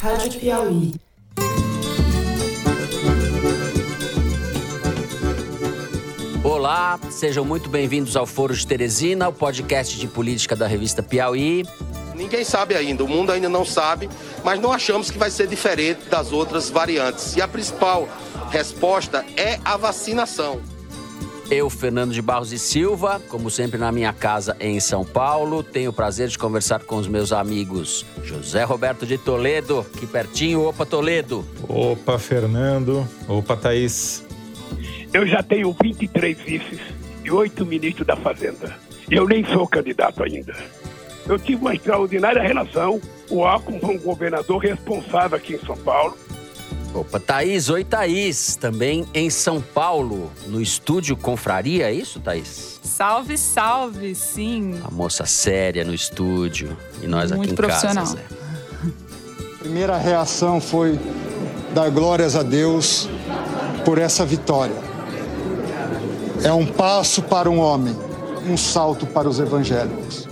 Rádio Piauí. Olá, sejam muito bem-vindos ao Foro de Teresina, o podcast de política da revista Piauí. Ninguém sabe ainda, o mundo ainda não sabe, mas não achamos que vai ser diferente das outras variantes. E a principal resposta é a vacinação. Eu, Fernando de Barros e Silva, como sempre na minha casa em São Paulo, tenho o prazer de conversar com os meus amigos José Roberto de Toledo, que pertinho, opa Toledo. Opa Fernando, opa Thaís. Eu já tenho 23 vices e oito ministros da Fazenda. E eu nem sou candidato ainda. Eu tive uma extraordinária relação, o Alckmin com um governador responsável aqui em São Paulo, Opa, Thaís, oi Thaís, também em São Paulo, no estúdio Confraria, é isso, Thaís? Salve, salve, sim. A moça séria no estúdio e nós Muito aqui em profissional. casa, Zé. Primeira reação foi dar glórias a Deus por essa vitória. É um passo para um homem, um salto para os evangélicos.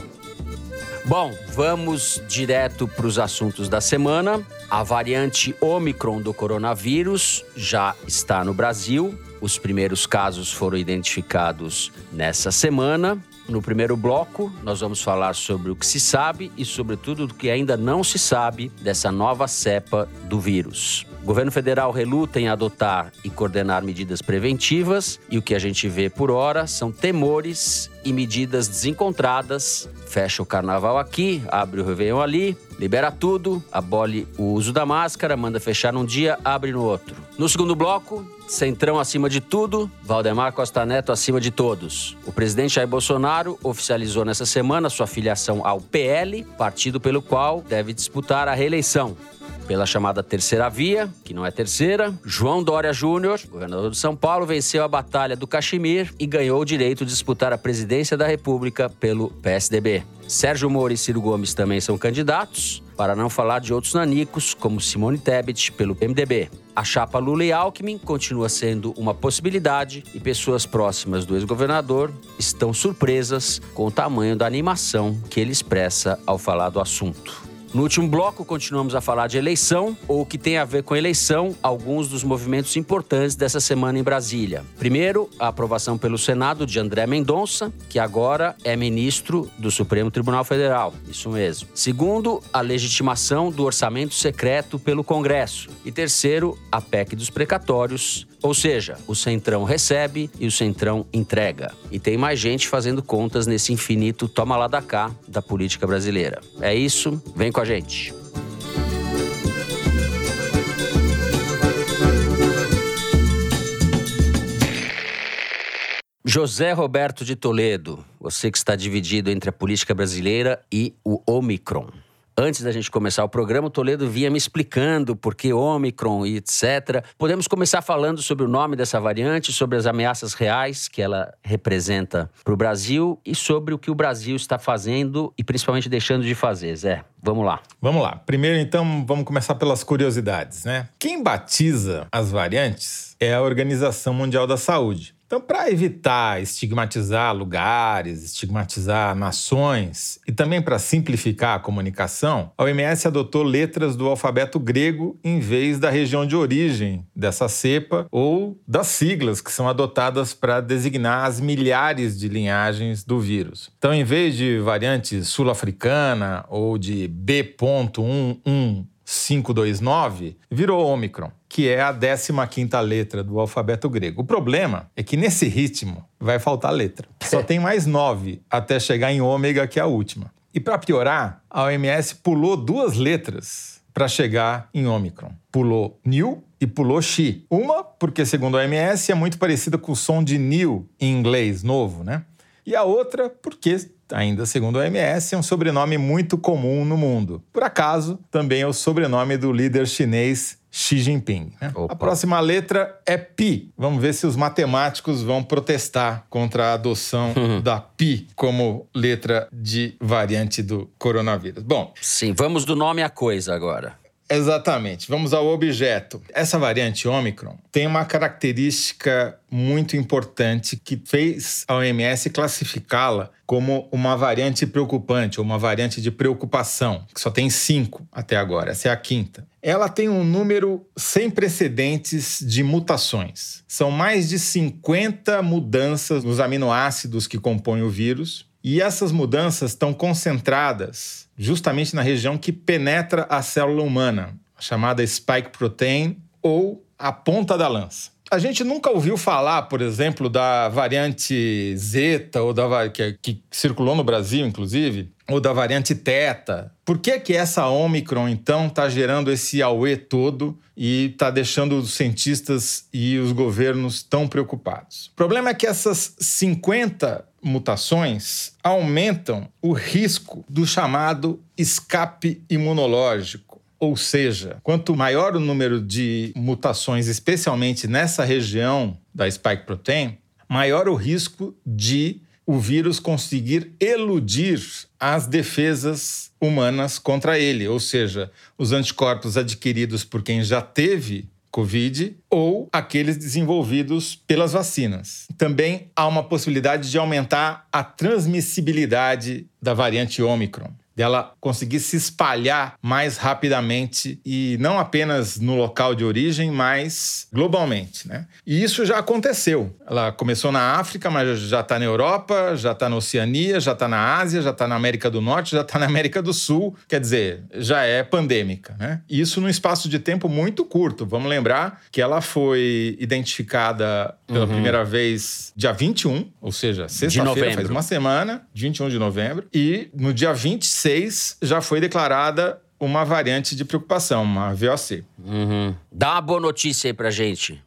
Bom, vamos direto para os assuntos da semana. A variante Omicron do coronavírus já está no Brasil. Os primeiros casos foram identificados nessa semana. No primeiro bloco, nós vamos falar sobre o que se sabe e, sobretudo, do que ainda não se sabe dessa nova cepa do vírus. O governo federal reluta em adotar e coordenar medidas preventivas e o que a gente vê por hora são temores e medidas desencontradas. Fecha o carnaval aqui, abre o Réveillon ali, libera tudo, abole o uso da máscara, manda fechar num dia, abre no outro. No segundo bloco, Centrão acima de tudo, Valdemar Costa Neto acima de todos. O presidente Jair Bolsonaro oficializou nessa semana sua filiação ao PL, partido pelo qual deve disputar a reeleição. Pela chamada terceira via, que não é terceira, João Dória Júnior, governador de São Paulo, venceu a batalha do Caximir e ganhou o direito de disputar a presidência da República pelo PSDB. Sérgio Moro e Ciro Gomes também são candidatos, para não falar de outros nanicos, como Simone Tebet pelo PMDB. A chapa Lula e Alckmin continua sendo uma possibilidade e pessoas próximas do ex-governador estão surpresas com o tamanho da animação que ele expressa ao falar do assunto. No último bloco, continuamos a falar de eleição, ou que tem a ver com eleição, alguns dos movimentos importantes dessa semana em Brasília. Primeiro, a aprovação pelo Senado de André Mendonça, que agora é ministro do Supremo Tribunal Federal. Isso mesmo. Segundo, a legitimação do orçamento secreto pelo Congresso. E terceiro, a PEC dos precatórios, ou seja, o Centrão recebe e o Centrão entrega. E tem mais gente fazendo contas nesse infinito toma lá da cá da política brasileira. É isso, vem com a gente. José Roberto de Toledo, você que está dividido entre a política brasileira e o Omicron. Antes da gente começar o programa, o Toledo vinha me explicando por que Omicron e etc. Podemos começar falando sobre o nome dessa variante, sobre as ameaças reais que ela representa para o Brasil e sobre o que o Brasil está fazendo e principalmente deixando de fazer. Zé, vamos lá. Vamos lá. Primeiro, então, vamos começar pelas curiosidades, né? Quem batiza as variantes é a Organização Mundial da Saúde. Então, para evitar estigmatizar lugares, estigmatizar nações e também para simplificar a comunicação, a OMS adotou letras do alfabeto grego em vez da região de origem dessa cepa ou das siglas que são adotadas para designar as milhares de linhagens do vírus. Então, em vez de variante sul-africana ou de B.11529, virou Omicron que é a 15ª letra do alfabeto grego. O problema é que nesse ritmo vai faltar letra. Só tem mais nove até chegar em ômega, que é a última. E para piorar, a OMS pulou duas letras para chegar em Omicron. Pulou new e pulou she. Uma, porque segundo a OMS é muito parecida com o som de new em inglês, novo, né? E a outra, porque ainda segundo a OMS, é um sobrenome muito comum no mundo. Por acaso, também é o sobrenome do líder chinês Xi Jinping. Né? A próxima letra é Pi. Vamos ver se os matemáticos vão protestar contra a adoção da Pi como letra de variante do coronavírus. Bom, Sim, vamos do nome à coisa agora. Exatamente. Vamos ao objeto. Essa variante Ômicron tem uma característica muito importante que fez a OMS classificá-la como uma variante preocupante, ou uma variante de preocupação, que só tem cinco até agora, essa é a quinta. Ela tem um número sem precedentes de mutações. São mais de 50 mudanças nos aminoácidos que compõem o vírus, e essas mudanças estão concentradas justamente na região que penetra a célula humana, chamada spike protein ou a ponta da lança. A gente nunca ouviu falar, por exemplo, da variante Zeta, ou da, que, que circulou no Brasil, inclusive, ou da variante Teta. Por que, que essa Omicron, então, está gerando esse auê todo e está deixando os cientistas e os governos tão preocupados? O problema é que essas 50 mutações aumentam o risco do chamado escape imunológico. Ou seja, quanto maior o número de mutações, especialmente nessa região da spike protein, maior o risco de o vírus conseguir eludir as defesas humanas contra ele, ou seja, os anticorpos adquiridos por quem já teve Covid ou aqueles desenvolvidos pelas vacinas. Também há uma possibilidade de aumentar a transmissibilidade da variante Omicron dela conseguir se espalhar mais rapidamente e não apenas no local de origem, mas globalmente. Né? E isso já aconteceu. Ela começou na África, mas já está na Europa, já está na Oceania, já está na Ásia, já está na América do Norte, já está na América do Sul. Quer dizer, já é pandêmica. Né? Isso num espaço de tempo muito curto. Vamos lembrar que ela foi identificada pela uhum. primeira vez dia 21, ou seja, sexta-feira, faz uma semana, 21 de novembro, e no dia 26 2006 já foi declarada uma variante de preocupação, uma VOC. Uhum. Dá uma boa notícia aí pra gente.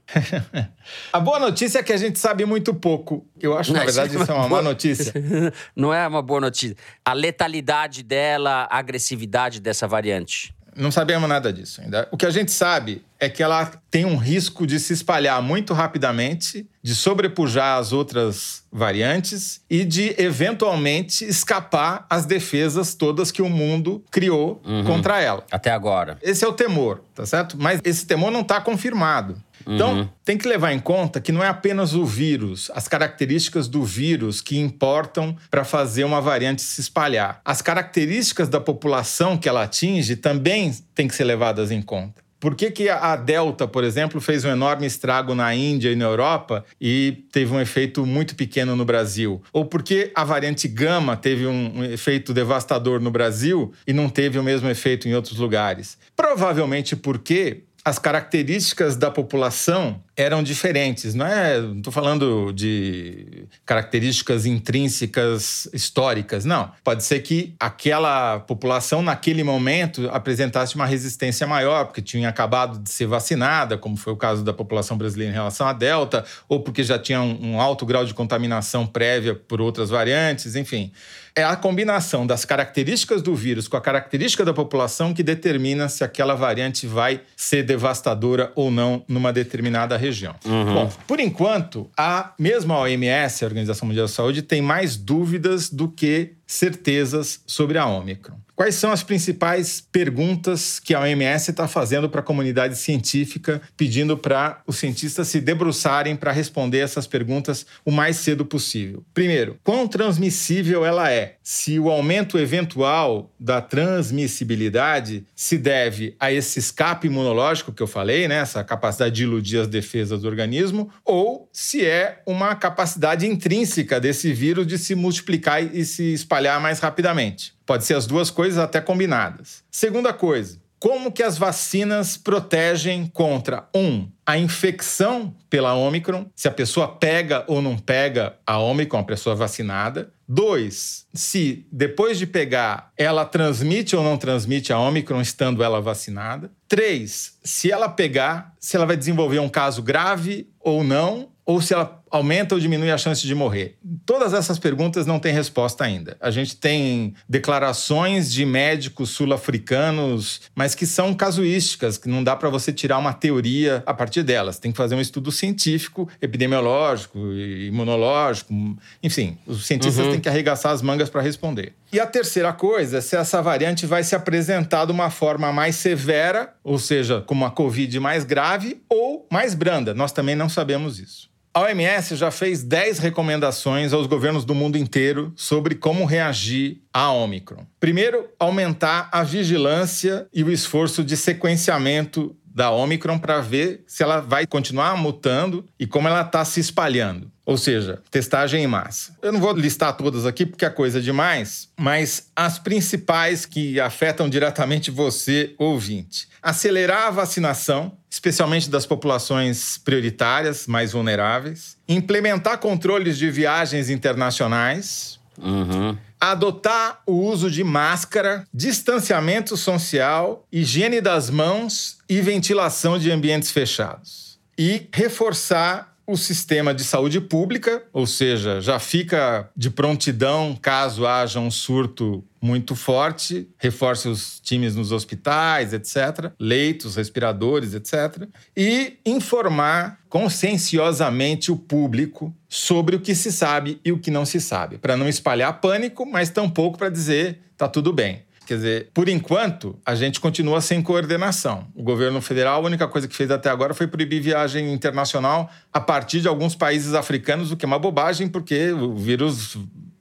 a boa notícia é que a gente sabe muito pouco. Eu acho, Não, na verdade, isso é uma boa... má notícia. Não é uma boa notícia. A letalidade dela, a agressividade dessa variante. Não sabemos nada disso ainda. O que a gente sabe é que ela tem um risco de se espalhar muito rapidamente, de sobrepujar as outras variantes e de eventualmente escapar às defesas todas que o mundo criou uhum. contra ela. Até agora. Esse é o temor, tá certo? Mas esse temor não está confirmado. Então, uhum. tem que levar em conta que não é apenas o vírus, as características do vírus que importam para fazer uma variante se espalhar. As características da população que ela atinge também têm que ser levadas em conta. Por que, que a Delta, por exemplo, fez um enorme estrago na Índia e na Europa e teve um efeito muito pequeno no Brasil? Ou por que a variante Gama teve um efeito devastador no Brasil e não teve o mesmo efeito em outros lugares? Provavelmente porque as características da população eram diferentes. Não é, estou falando de características intrínsecas históricas, não. Pode ser que aquela população naquele momento apresentasse uma resistência maior, porque tinha acabado de ser vacinada, como foi o caso da população brasileira em relação à Delta, ou porque já tinha um alto grau de contaminação prévia por outras variantes, enfim é a combinação das características do vírus com a característica da população que determina se aquela variante vai ser devastadora ou não numa determinada região. Uhum. Bom, por enquanto, a mesma OMS, a Organização Mundial da Saúde, tem mais dúvidas do que certezas sobre a Omicron. Quais são as principais perguntas que a OMS está fazendo para a comunidade científica, pedindo para os cientistas se debruçarem para responder essas perguntas o mais cedo possível? Primeiro, quão transmissível ela é? Se o aumento eventual da transmissibilidade se deve a esse escape imunológico que eu falei, né, essa capacidade de iludir as defesas do organismo, ou se é uma capacidade intrínseca desse vírus de se multiplicar e se espalhar mais rapidamente. Pode ser as duas coisas até combinadas. Segunda coisa, como que as vacinas protegem contra um a infecção pela Omicron, se a pessoa pega ou não pega a Omicron, a pessoa vacinada. Dois, se depois de pegar ela transmite ou não transmite a Omicron estando ela vacinada. Três, se ela pegar, se ela vai desenvolver um caso grave ou não, ou se ela aumenta ou diminui a chance de morrer? Todas essas perguntas não têm resposta ainda. A gente tem declarações de médicos sul-africanos, mas que são casuísticas, que não dá para você tirar uma teoria a partir delas. Tem que fazer um estudo científico, epidemiológico, imunológico, enfim, os cientistas uhum. têm que arregaçar as mangas para responder. E a terceira coisa é se essa variante vai se apresentar de uma forma mais severa, ou seja, como uma Covid mais grave, ou mais branda. Nós também não sabemos isso. A OMS já fez 10 recomendações aos governos do mundo inteiro sobre como reagir à Omicron. Primeiro, aumentar a vigilância e o esforço de sequenciamento da Omicron para ver se ela vai continuar mutando e como ela está se espalhando. Ou seja, testagem em massa. Eu não vou listar todas aqui porque é coisa demais, mas as principais que afetam diretamente você, ouvinte. Acelerar a vacinação, especialmente das populações prioritárias, mais vulneráveis. Implementar controles de viagens internacionais. Uhum adotar o uso de máscara, distanciamento social, higiene das mãos e ventilação de ambientes fechados. E reforçar o sistema de saúde pública, ou seja, já fica de prontidão caso haja um surto muito forte, reforce os times nos hospitais, etc., leitos, respiradores, etc., e informar conscienciosamente o público sobre o que se sabe e o que não se sabe, para não espalhar pânico, mas tampouco para dizer tá tudo bem. Quer dizer, por enquanto, a gente continua sem coordenação. O governo federal, a única coisa que fez até agora foi proibir viagem internacional a partir de alguns países africanos, o que é uma bobagem, porque o vírus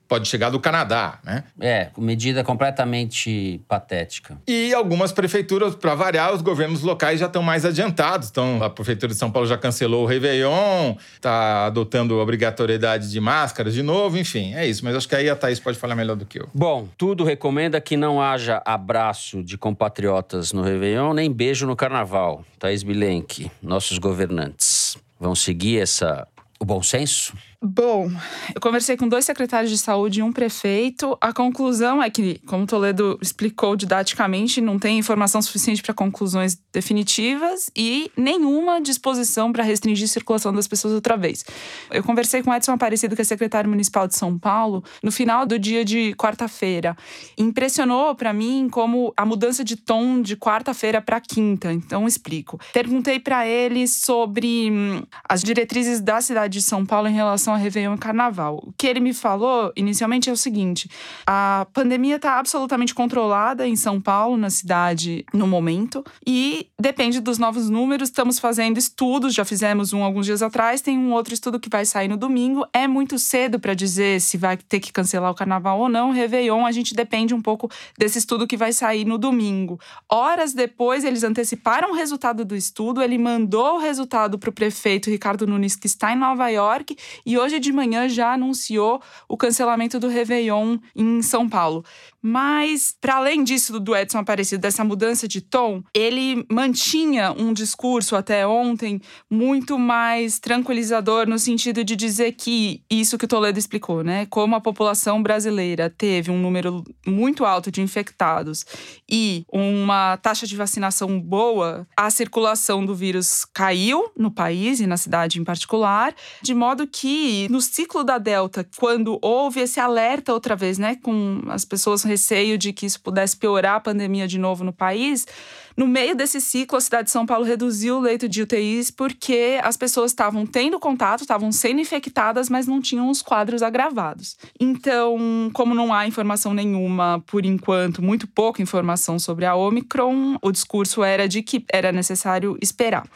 pode chegar do Canadá, né? É, medida completamente patética. E algumas prefeituras, para variar, os governos locais já estão mais adiantados. Então, a prefeitura de São Paulo já cancelou o Réveillon, está adotando obrigatoriedade de máscaras de novo, enfim, é isso. Mas acho que aí a Thaís pode falar melhor do que eu. Bom, tudo recomenda que não haja abraço de compatriotas no Réveillon, nem beijo no Carnaval. Thaís Bilenque, nossos governantes. Vão seguir essa o bom senso? Bom, eu conversei com dois secretários de saúde e um prefeito. A conclusão é que, como Toledo explicou didaticamente, não tem informação suficiente para conclusões definitivas e nenhuma disposição para restringir a circulação das pessoas outra vez. Eu conversei com Edson Aparecido, que é secretário municipal de São Paulo, no final do dia de quarta-feira. Impressionou para mim como a mudança de tom de quarta-feira para quinta. Então, explico. Perguntei para ele sobre hum, as diretrizes da cidade de São Paulo em relação a Réveillon e Carnaval. O que ele me falou inicialmente é o seguinte: a pandemia está absolutamente controlada em São Paulo, na cidade, no momento, e depende dos novos números. Estamos fazendo estudos, já fizemos um alguns dias atrás, tem um outro estudo que vai sair no domingo. É muito cedo para dizer se vai ter que cancelar o Carnaval ou não. Réveillon, a gente depende um pouco desse estudo que vai sair no domingo. Horas depois, eles anteciparam o resultado do estudo, ele mandou o resultado para o prefeito Ricardo Nunes, que está em Nova York, e hoje de manhã já anunciou o cancelamento do Réveillon em São Paulo. Mas, para além disso do Edson Aparecido, dessa mudança de tom, ele mantinha um discurso até ontem muito mais tranquilizador no sentido de dizer que isso que o Toledo explicou, né? Como a população brasileira teve um número muito alto de infectados e uma taxa de vacinação boa, a circulação do vírus caiu no país e na cidade em particular, de modo que no ciclo da Delta, quando houve esse alerta outra vez, né, com as pessoas receio de que isso pudesse piorar a pandemia de novo no país, no meio desse ciclo, a cidade de São Paulo reduziu o leito de UTIs porque as pessoas estavam tendo contato, estavam sendo infectadas, mas não tinham os quadros agravados. Então, como não há informação nenhuma por enquanto, muito pouca informação sobre a Omicron, o discurso era de que era necessário esperar.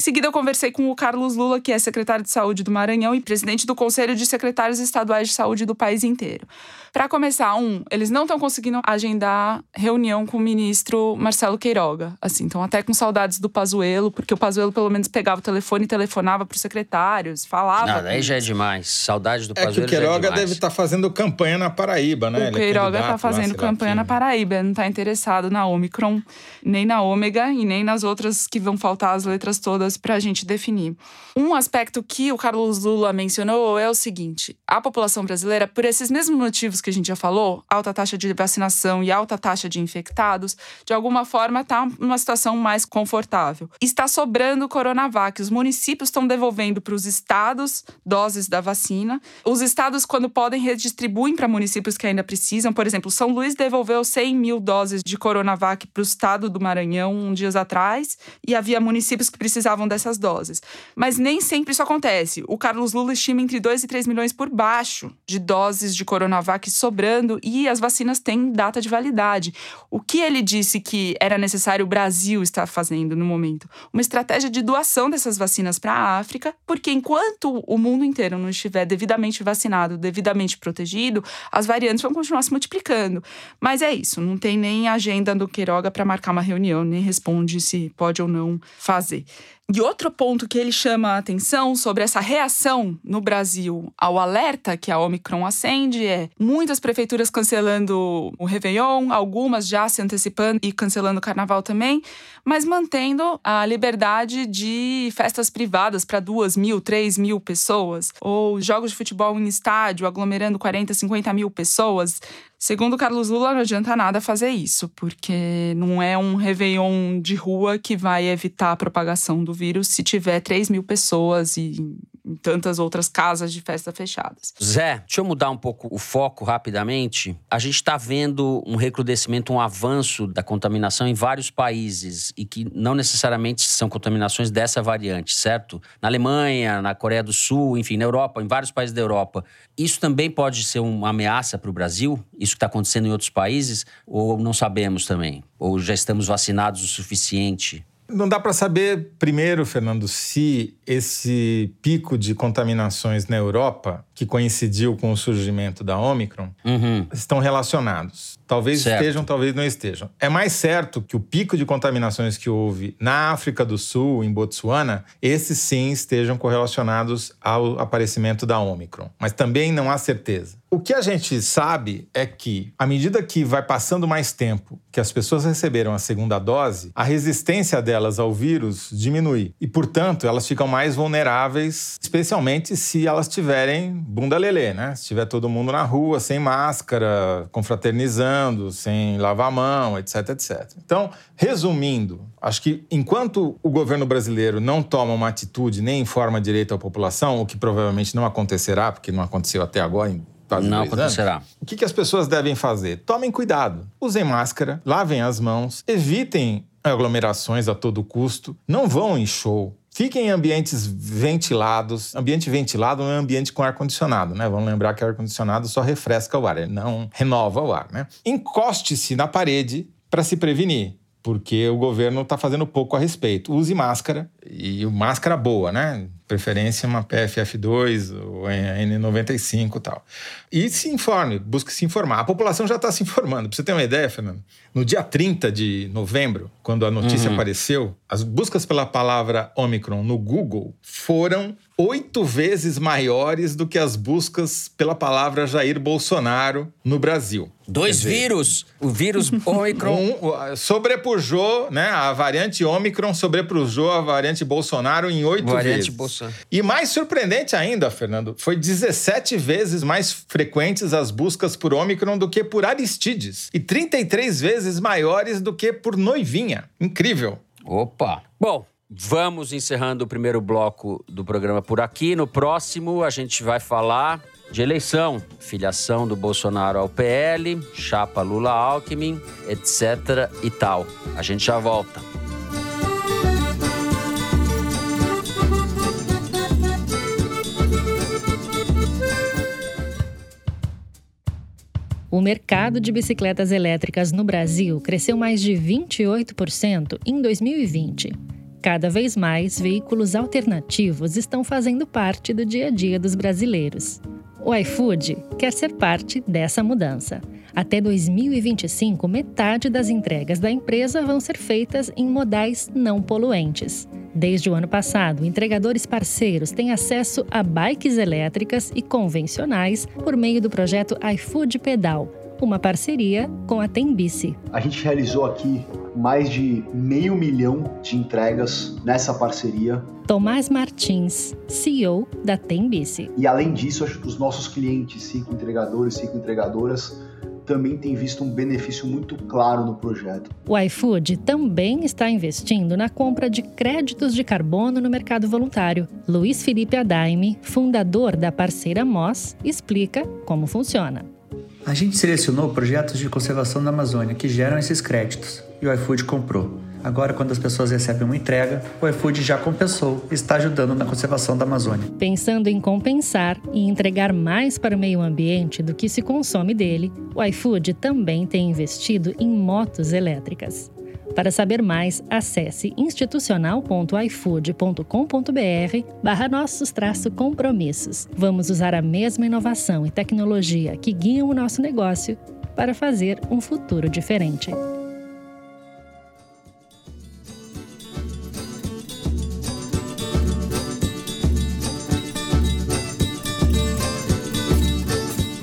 Em seguida, eu conversei com o Carlos Lula, que é secretário de Saúde do Maranhão e presidente do Conselho de Secretários Estaduais de Saúde do país inteiro. Para começar, um, eles não estão conseguindo agendar reunião com o ministro Marcelo Queiroga. Assim, então até com saudades do Pazuello, porque o Pazuello pelo menos pegava o telefone e telefonava para os secretários, falava. Não, daí já é demais. Saudade do Pazuello. É que o é Queiroga é deve estar tá fazendo campanha na Paraíba, né? O é Queiroga está fazendo campanha na Paraíba, não está interessado na Omicron, nem na Ômega e nem nas outras que vão faltar as letras todas para a gente definir. Um aspecto que o Carlos Lula mencionou é o seguinte: a população brasileira, por esses mesmos motivos que a gente já falou, alta taxa de vacinação e alta taxa de infectados, de alguma forma está numa situação mais confortável. Está sobrando Coronavac. Os municípios estão devolvendo para os estados doses da vacina. Os estados, quando podem, redistribuem para municípios que ainda precisam. Por exemplo, São Luís devolveu 100 mil doses de Coronavac para o estado do Maranhão um dias atrás e havia municípios que precisavam dessas doses. Mas nem sempre isso acontece. O Carlos Lula estima entre 2 e 3 milhões por baixo de doses de Coronavac sobrando e as vacinas têm data de validade. O que ele disse que era necessário o Brasil estar fazendo no momento? Uma estratégia de doação dessas vacinas para a África, porque enquanto o mundo inteiro não estiver devidamente vacinado, devidamente protegido, as variantes vão continuar se multiplicando. Mas é isso, não tem nem agenda do Queiroga para marcar uma reunião, nem responde se pode ou não fazer. E outro ponto que ele chama a atenção sobre essa reação no Brasil ao alerta que a Omicron acende é muitas prefeituras cancelando o Réveillon, algumas já se antecipando e cancelando o carnaval também, mas mantendo a liberdade de festas privadas para duas mil, três mil pessoas, ou jogos de futebol em estádio aglomerando 40, 50 mil pessoas. Segundo Carlos Lula, não adianta nada fazer isso, porque não é um Réveillon de rua que vai evitar a propagação do vírus. Se tiver 3 mil pessoas e em tantas outras casas de festa fechadas. Zé, deixa eu mudar um pouco o foco rapidamente. A gente está vendo um recrudescimento, um avanço da contaminação em vários países e que não necessariamente são contaminações dessa variante, certo? Na Alemanha, na Coreia do Sul, enfim, na Europa, em vários países da Europa. Isso também pode ser uma ameaça para o Brasil? Isso que está acontecendo em outros países? Ou não sabemos também? Ou já estamos vacinados o suficiente? Não dá para saber, primeiro, Fernando, se esse pico de contaminações na Europa, que coincidiu com o surgimento da Omicron, uhum. estão relacionados. Talvez certo. estejam, talvez não estejam. É mais certo que o pico de contaminações que houve na África do Sul, em Botsuana, esses sim estejam correlacionados ao aparecimento da Omicron. Mas também não há certeza. O que a gente sabe é que, à medida que vai passando mais tempo que as pessoas receberam a segunda dose, a resistência delas ao vírus diminui. E, portanto, elas ficam mais vulneráveis, especialmente se elas tiverem bunda lelê, né? Se tiver todo mundo na rua, sem máscara, confraternizando, sem lavar a mão, etc, etc. Então, resumindo, acho que enquanto o governo brasileiro não toma uma atitude nem informa direito à população, o que provavelmente não acontecerá, porque não aconteceu até agora, Não acontecerá. Anos, o que, que as pessoas devem fazer? Tomem cuidado. Usem máscara, lavem as mãos, evitem aglomerações a todo custo, não vão em show, Fiquem em ambientes ventilados. Ambiente ventilado é ambiente com ar-condicionado, né? Vamos lembrar que ar-condicionado só refresca o ar, ele não renova o ar, né? Encoste-se na parede para se prevenir porque o governo está fazendo pouco a respeito. Use máscara, e máscara boa, né? Preferência uma PFF2 ou N95 e tal. E se informe, busque se informar. A população já está se informando. Para você ter uma ideia, Fernando, no dia 30 de novembro, quando a notícia uhum. apareceu, as buscas pela palavra Omicron no Google foram oito vezes maiores do que as buscas pela palavra Jair Bolsonaro no Brasil. Dois dizer, vírus! O vírus Omicron. Um, sobrepujou, né? A variante Omicron sobrepujou a variante Bolsonaro em oito vezes. Bolsonaro. E mais surpreendente ainda, Fernando, foi 17 vezes mais frequentes as buscas por Omicron do que por Aristides. E 33 vezes maiores do que por Noivinha. Incrível. Opa! Bom, Vamos encerrando o primeiro bloco do programa por aqui. No próximo, a gente vai falar de eleição, filiação do Bolsonaro ao PL, chapa Lula-Alckmin, etc. e tal. A gente já volta. O mercado de bicicletas elétricas no Brasil cresceu mais de 28% em 2020. Cada vez mais, veículos alternativos estão fazendo parte do dia a dia dos brasileiros. O iFood quer ser parte dessa mudança. Até 2025, metade das entregas da empresa vão ser feitas em modais não poluentes. Desde o ano passado, entregadores parceiros têm acesso a bikes elétricas e convencionais por meio do projeto iFood Pedal, uma parceria com a Tembice. A gente realizou aqui mais de meio milhão de entregas nessa parceria. Tomás Martins, CEO da Tembice. E além disso, acho que os nossos clientes, cinco entregadores, cinco entregadoras, também têm visto um benefício muito claro no projeto. O iFood também está investindo na compra de créditos de carbono no mercado voluntário. Luiz Felipe Adaime, fundador da parceira MOS, explica como funciona. A gente selecionou projetos de conservação da Amazônia que geram esses créditos e o iFood comprou. Agora, quando as pessoas recebem uma entrega, o iFood já compensou e está ajudando na conservação da Amazônia. Pensando em compensar e entregar mais para o meio ambiente do que se consome dele, o iFood também tem investido em motos elétricas. Para saber mais, acesse institucional.ifood.com.br barra nossos compromissos. Vamos usar a mesma inovação e tecnologia que guiam o nosso negócio para fazer um futuro diferente.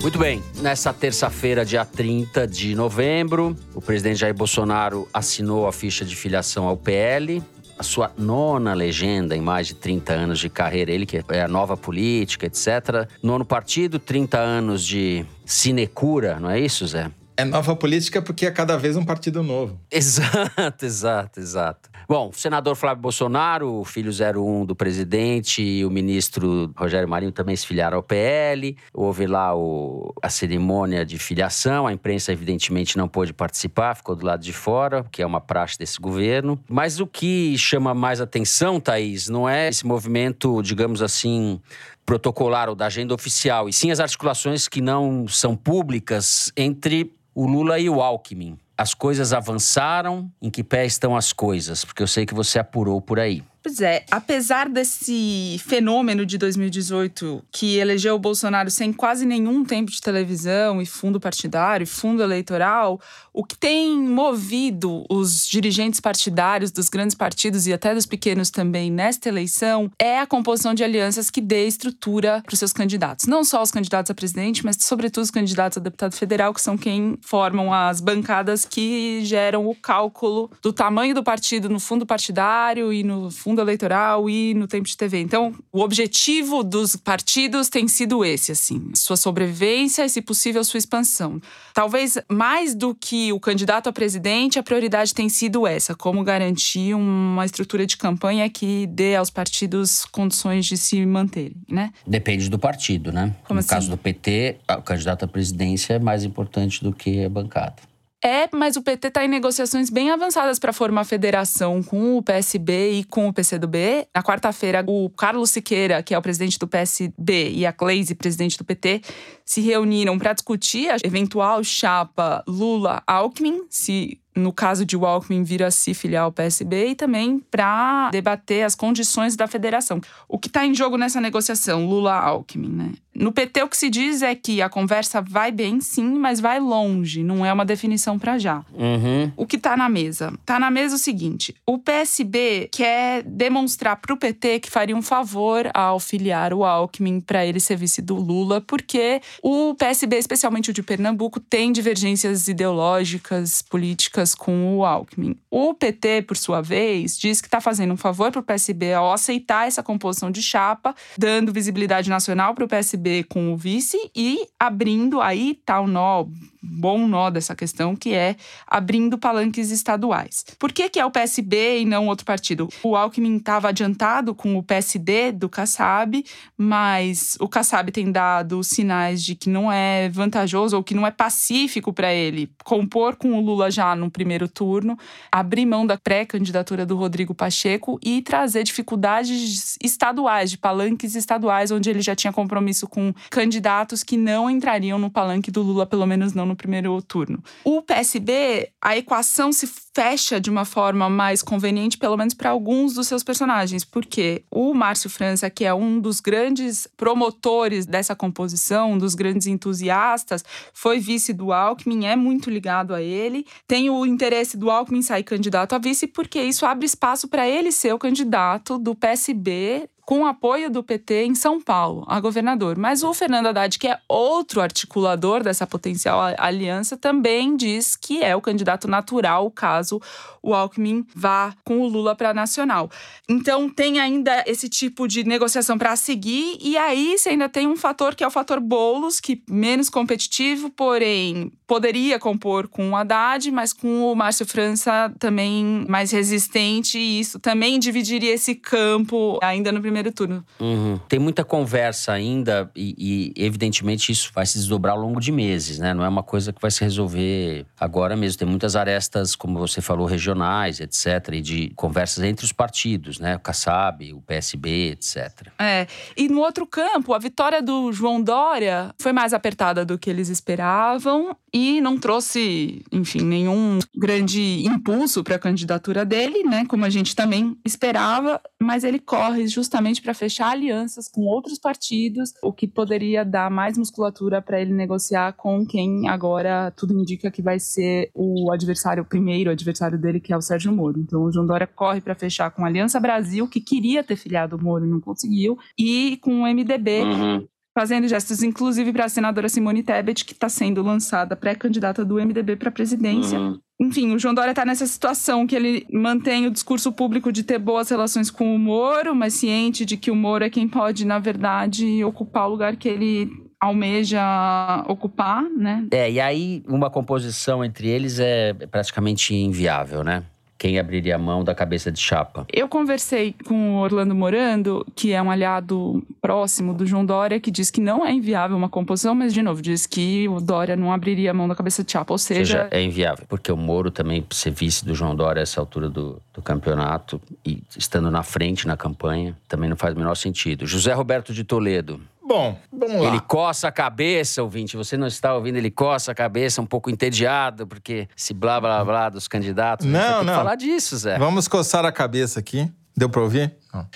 Muito bem, nessa terça-feira, dia 30 de novembro, o presidente Jair Bolsonaro assinou a ficha de filiação ao PL, a sua nona legenda em mais de 30 anos de carreira, ele que é a nova política, etc. Nono partido, 30 anos de sinecura, não é isso, Zé? É nova política porque é cada vez um partido novo. Exato, exato, exato. Bom, o senador Flávio Bolsonaro, o filho 01 do presidente, e o ministro Rogério Marinho também se filiaram ao PL. Houve lá o, a cerimônia de filiação. A imprensa, evidentemente, não pôde participar, ficou do lado de fora, que é uma praxe desse governo. Mas o que chama mais atenção, Thaís, não é esse movimento, digamos assim, protocolar ou da agenda oficial, e sim as articulações que não são públicas entre o Lula e o Alckmin. As coisas avançaram? Em que pé estão as coisas? Porque eu sei que você apurou por aí. Pois é, apesar desse fenômeno de 2018 que elegeu o Bolsonaro sem quase nenhum tempo de televisão e fundo partidário, fundo eleitoral, o que tem movido os dirigentes partidários dos grandes partidos e até dos pequenos também nesta eleição é a composição de alianças que dê estrutura para os seus candidatos. Não só os candidatos a presidente, mas sobretudo os candidatos a deputado federal, que são quem formam as bancadas que geram o cálculo do tamanho do partido no fundo partidário e no fundo fundo eleitoral e no tempo de TV. Então, o objetivo dos partidos tem sido esse, assim, sua sobrevivência e, se possível, sua expansão. Talvez mais do que o candidato a presidente, a prioridade tem sido essa, como garantir uma estrutura de campanha que dê aos partidos condições de se manterem, né? Depende do partido, né? Como no assim? caso do PT, o candidato à presidência é mais importante do que a bancada. É, mas o PT está em negociações bem avançadas para formar federação com o PSB e com o PCdoB. Na quarta-feira, o Carlos Siqueira, que é o presidente do PSB, e a Cleise, presidente do PT, se reuniram para discutir a eventual chapa Lula-Alckmin, se no caso de o Alckmin vir a se filiar ao PSB, e também para debater as condições da federação. O que está em jogo nessa negociação, Lula-Alckmin, né? No PT, o que se diz é que a conversa vai bem, sim, mas vai longe, não é uma definição para já. Uhum. O que está na mesa? Está na mesa o seguinte: o PSB quer demonstrar para o PT que faria um favor ao filiar o Alckmin para ele ser vice do Lula, porque o PSB, especialmente o de Pernambuco, tem divergências ideológicas, políticas com o Alckmin. O PT, por sua vez, diz que está fazendo um favor para o PSB ao aceitar essa composição de chapa, dando visibilidade nacional para o PSB com o vice e abrindo aí tá o nó, bom nó dessa questão, que é abrindo palanques estaduais. Por que, que é o PSB e não outro partido? O Alckmin estava adiantado com o PSD do Kassab, mas o Kassab tem dado sinais de que não é vantajoso ou que não é pacífico para ele compor com o Lula já no primeiro turno, abrir mão da pré-candidatura do Rodrigo Pacheco e trazer dificuldades estaduais, de palanques estaduais, onde ele já tinha compromisso com candidatos que não entrariam no palanque do Lula, pelo menos não no primeiro turno. O PSB, a equação se fecha de uma forma mais conveniente, pelo menos para alguns dos seus personagens, porque o Márcio França, que é um dos grandes promotores dessa composição, um dos grandes entusiastas, foi vice do Alckmin, é muito ligado a ele, tem o interesse do Alckmin sair candidato a vice, porque isso abre espaço para ele ser o candidato do PSB com apoio do PT em São Paulo, a governador. Mas o Fernando Haddad, que é outro articulador dessa potencial aliança, também diz que é o candidato natural caso o Alckmin vá com o Lula para nacional. Então tem ainda esse tipo de negociação para seguir e aí você ainda tem um fator que é o fator Bolos, que menos competitivo, porém poderia compor com o Haddad, mas com o Márcio França também mais resistente e isso também dividiria esse campo ainda no primeiro turno. Uhum. Tem muita conversa ainda e, e, evidentemente isso vai se desdobrar ao longo de meses, né? Não é uma coisa que vai se resolver agora mesmo. Tem muitas arestas, como você falou, regionais, etc, e de conversas entre os partidos, né? O Kassab, o PSB, etc. É. E no outro campo, a vitória do João Dória foi mais apertada do que eles esperavam e não trouxe, enfim, nenhum grande impulso para a candidatura dele, né? Como a gente também esperava, mas ele corre justamente para fechar alianças com outros partidos, o que poderia dar mais musculatura para ele negociar com quem agora tudo indica que vai ser o adversário, o primeiro adversário dele, que é o Sérgio Moro. Então o João Dória corre para fechar com a Aliança Brasil, que queria ter filiado o Moro e não conseguiu, e com o MDB, uhum fazendo gestos, inclusive para a senadora Simone Tebet, que está sendo lançada pré-candidata do MDB para a presidência. Uhum. Enfim, o João Dória está nessa situação que ele mantém o discurso público de ter boas relações com o Moro, mas ciente de que o Moro é quem pode, na verdade, ocupar o lugar que ele almeja ocupar, né? É, e aí uma composição entre eles é praticamente inviável, né? Quem abriria a mão da cabeça de chapa? Eu conversei com o Orlando Morando, que é um aliado próximo do João Dória, que diz que não é inviável uma composição, mas, de novo, diz que o Dória não abriria a mão da cabeça de chapa. Ou seja. seja é inviável, porque o Moro também ser vice do João Dória a essa altura do, do campeonato e estando na frente na campanha, também não faz o menor sentido. José Roberto de Toledo. Bom, vamos lá. Ele coça a cabeça, ouvinte. Você não está ouvindo, ele coça a cabeça, um pouco entediado, porque se blá blá blá dos candidatos. Não, não. falar disso, Zé. Vamos coçar a cabeça aqui. Deu para ouvir? Não.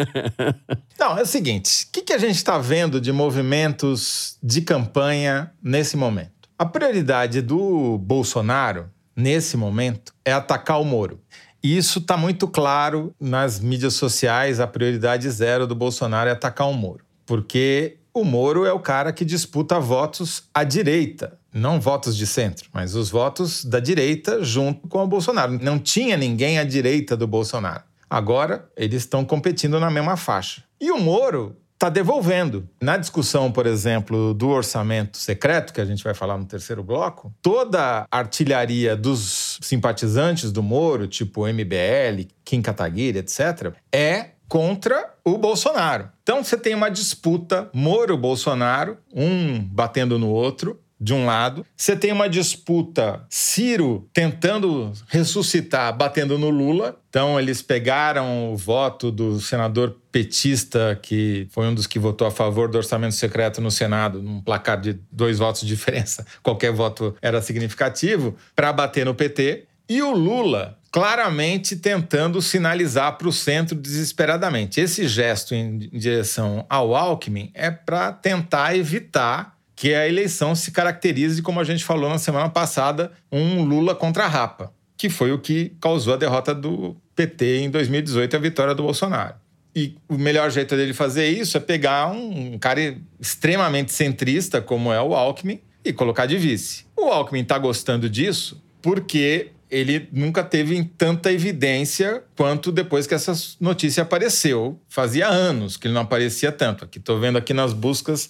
não, é o seguinte: o que, que a gente está vendo de movimentos de campanha nesse momento? A prioridade do Bolsonaro, nesse momento, é atacar o Moro. E isso está muito claro nas mídias sociais. A prioridade zero do Bolsonaro é atacar o Moro porque o Moro é o cara que disputa votos à direita, não votos de centro, mas os votos da direita junto com o Bolsonaro. Não tinha ninguém à direita do Bolsonaro. Agora eles estão competindo na mesma faixa. E o Moro está devolvendo. Na discussão, por exemplo, do orçamento secreto, que a gente vai falar no terceiro bloco, toda a artilharia dos simpatizantes do Moro, tipo MBL, Kim Kataguiri, etc., é contra o Bolsonaro. Então você tem uma disputa Moro-Bolsonaro, um batendo no outro, de um lado. Você tem uma disputa Ciro tentando ressuscitar, batendo no Lula. Então, eles pegaram o voto do senador petista, que foi um dos que votou a favor do orçamento secreto no Senado, num placar de dois votos de diferença, qualquer voto era significativo, para bater no PT. E o Lula claramente tentando sinalizar para o centro desesperadamente. Esse gesto em direção ao Alckmin é para tentar evitar que a eleição se caracterize, como a gente falou na semana passada, um Lula contra Rapa, que foi o que causou a derrota do PT em 2018 e a vitória do Bolsonaro. E o melhor jeito dele fazer isso é pegar um cara extremamente centrista, como é o Alckmin, e colocar de vice. O Alckmin está gostando disso porque ele nunca teve tanta evidência quanto depois que essa notícia apareceu. Fazia anos que ele não aparecia tanto. Aqui estou vendo aqui nas buscas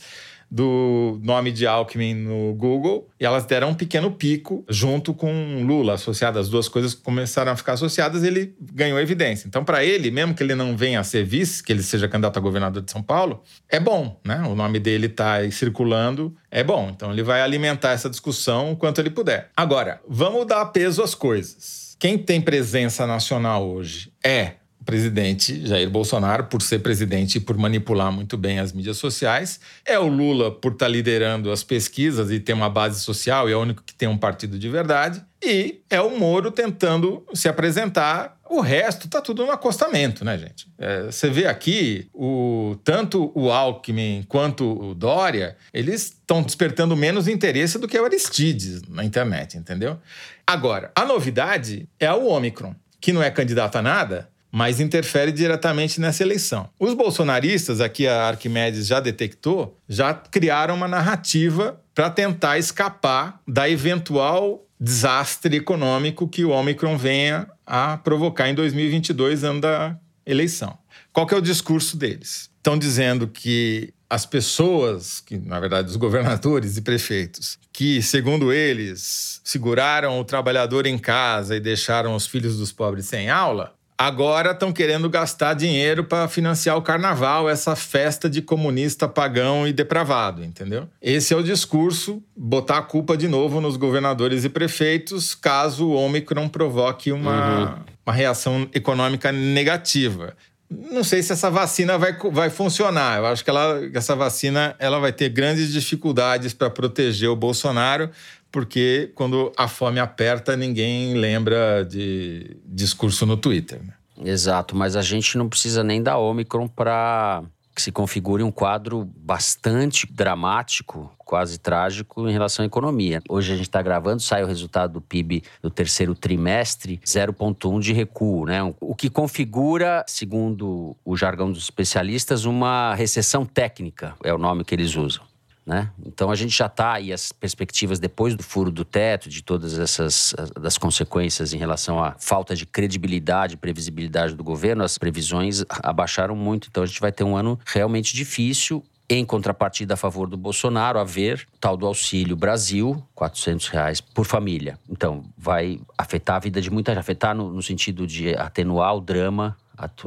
do nome de Alckmin no Google e elas deram um pequeno pico junto com Lula, associadas, as duas coisas começaram a ficar associadas, ele ganhou evidência. Então, para ele, mesmo que ele não venha a ser vice, que ele seja candidato a governador de São Paulo, é bom, né? O nome dele está circulando, é bom. Então, ele vai alimentar essa discussão o quanto ele puder. Agora, vamos dar peso às coisas. Quem tem presença nacional hoje é presidente Jair Bolsonaro, por ser presidente e por manipular muito bem as mídias sociais. É o Lula, por estar tá liderando as pesquisas e ter uma base social e é o único que tem um partido de verdade. E é o Moro tentando se apresentar. O resto tá tudo no acostamento, né, gente? É, você vê aqui, o, tanto o Alckmin quanto o Dória, eles estão despertando menos interesse do que o Aristides na internet, entendeu? Agora, a novidade é o Omicron, que não é candidato a nada, mas interfere diretamente nessa eleição. Os bolsonaristas, aqui a Arquimedes já detectou, já criaram uma narrativa para tentar escapar da eventual desastre econômico que o Omicron venha a provocar em 2022, ano da eleição. Qual que é o discurso deles? Estão dizendo que as pessoas, que na verdade os governadores e prefeitos, que segundo eles seguraram o trabalhador em casa e deixaram os filhos dos pobres sem aula, agora estão querendo gastar dinheiro para financiar o carnaval, essa festa de comunista pagão e depravado, entendeu? Esse é o discurso, botar a culpa de novo nos governadores e prefeitos, caso o Omicron provoque uma, uhum. uma reação econômica negativa. Não sei se essa vacina vai, vai funcionar. Eu acho que ela, essa vacina ela vai ter grandes dificuldades para proteger o Bolsonaro, porque quando a fome aperta, ninguém lembra de discurso no Twitter. Né? Exato, mas a gente não precisa nem da Omicron para que se configure um quadro bastante dramático, quase trágico em relação à economia. Hoje a gente está gravando, sai o resultado do PIB do terceiro trimestre, 0,1 de recuo, né? O que configura, segundo o jargão dos especialistas, uma recessão técnica, é o nome que eles usam. Né? Então a gente já está aí as perspectivas depois do furo do teto, de todas essas das consequências em relação à falta de credibilidade, previsibilidade do governo, as previsões abaixaram muito. Então a gente vai ter um ano realmente difícil. Em contrapartida a favor do Bolsonaro, a ver tal do Auxílio Brasil, 400 reais por família. Então, vai afetar a vida de muita gente, afetar no, no sentido de atenuar o drama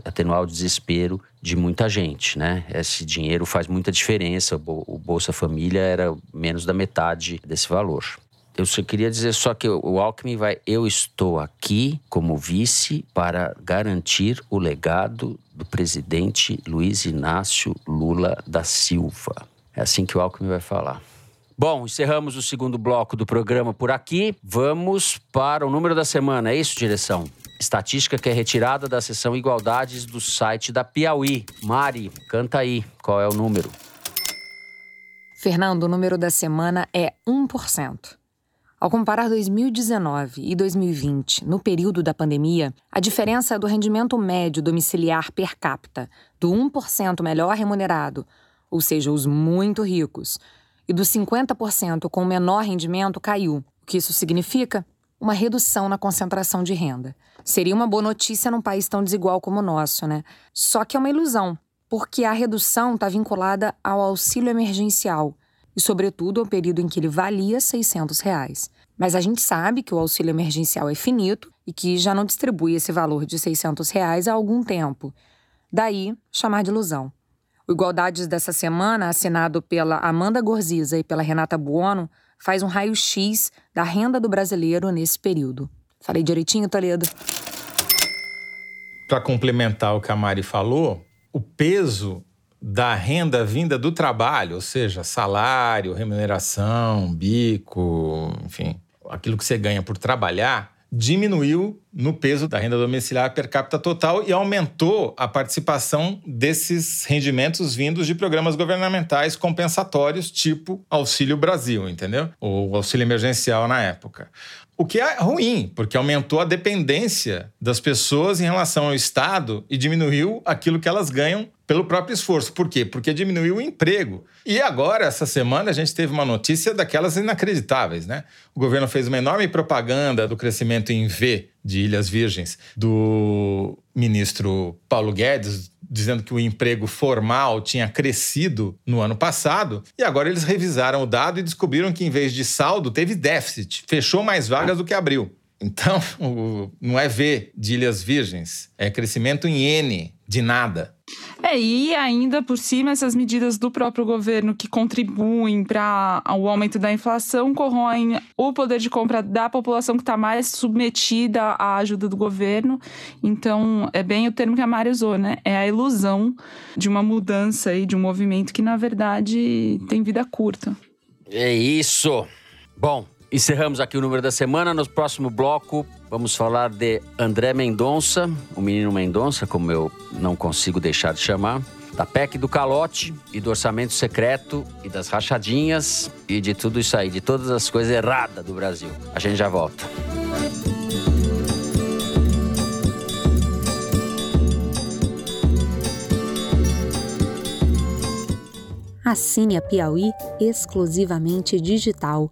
atenuar o desespero de muita gente, né? Esse dinheiro faz muita diferença. O Bolsa Família era menos da metade desse valor. Eu só queria dizer só que o Alckmin vai. Eu estou aqui como vice para garantir o legado do presidente Luiz Inácio Lula da Silva. É assim que o Alckmin vai falar. Bom, encerramos o segundo bloco do programa por aqui. Vamos para o número da semana, é isso, direção? Estatística que é retirada da seção Igualdades do site da Piauí. Mari, canta aí, qual é o número? Fernando, o número da semana é 1%. Ao comparar 2019 e 2020, no período da pandemia, a diferença do rendimento médio domiciliar per capita do 1% melhor remunerado, ou seja, os muito ricos, e dos 50% com menor rendimento caiu. O que isso significa? Uma redução na concentração de renda. Seria uma boa notícia num país tão desigual como o nosso, né? Só que é uma ilusão, porque a redução está vinculada ao auxílio emergencial e, sobretudo, ao período em que ele valia 600 reais. Mas a gente sabe que o auxílio emergencial é finito e que já não distribui esse valor de 600 reais há algum tempo. Daí, chamar de ilusão. O Igualdades dessa semana, assinado pela Amanda Gorziza e pela Renata Buono, faz um raio-x da renda do brasileiro nesse período. Falei direitinho, Toledo? Para complementar o que a Mari falou, o peso da renda vinda do trabalho, ou seja, salário, remuneração, bico, enfim, aquilo que você ganha por trabalhar, diminuiu no peso da renda domiciliar per capita total e aumentou a participação desses rendimentos vindos de programas governamentais compensatórios, tipo Auxílio Brasil, entendeu? Ou auxílio emergencial na época. O que é ruim, porque aumentou a dependência das pessoas em relação ao Estado e diminuiu aquilo que elas ganham pelo próprio esforço. Por quê? Porque diminuiu o emprego. E agora, essa semana, a gente teve uma notícia daquelas inacreditáveis, né? O governo fez uma enorme propaganda do crescimento em V de Ilhas Virgens do ministro Paulo Guedes, dizendo que o emprego formal tinha crescido no ano passado, e agora eles revisaram o dado e descobriram que, em vez de saldo, teve déficit, fechou mais vagas do que abriu. Então, não é V de Ilhas Virgens, é crescimento em N de nada. É, e ainda por cima, essas medidas do próprio governo que contribuem para o aumento da inflação corroem o poder de compra da população que está mais submetida à ajuda do governo. Então, é bem o termo que a Mari usou, né? É a ilusão de uma mudança e de um movimento que, na verdade, tem vida curta. É isso. Bom, Encerramos aqui o número da semana. No próximo bloco, vamos falar de André Mendonça, o menino Mendonça, como eu não consigo deixar de chamar, da PEC do calote e do orçamento secreto e das rachadinhas e de tudo isso aí, de todas as coisas erradas do Brasil. A gente já volta. Assine a Piauí exclusivamente digital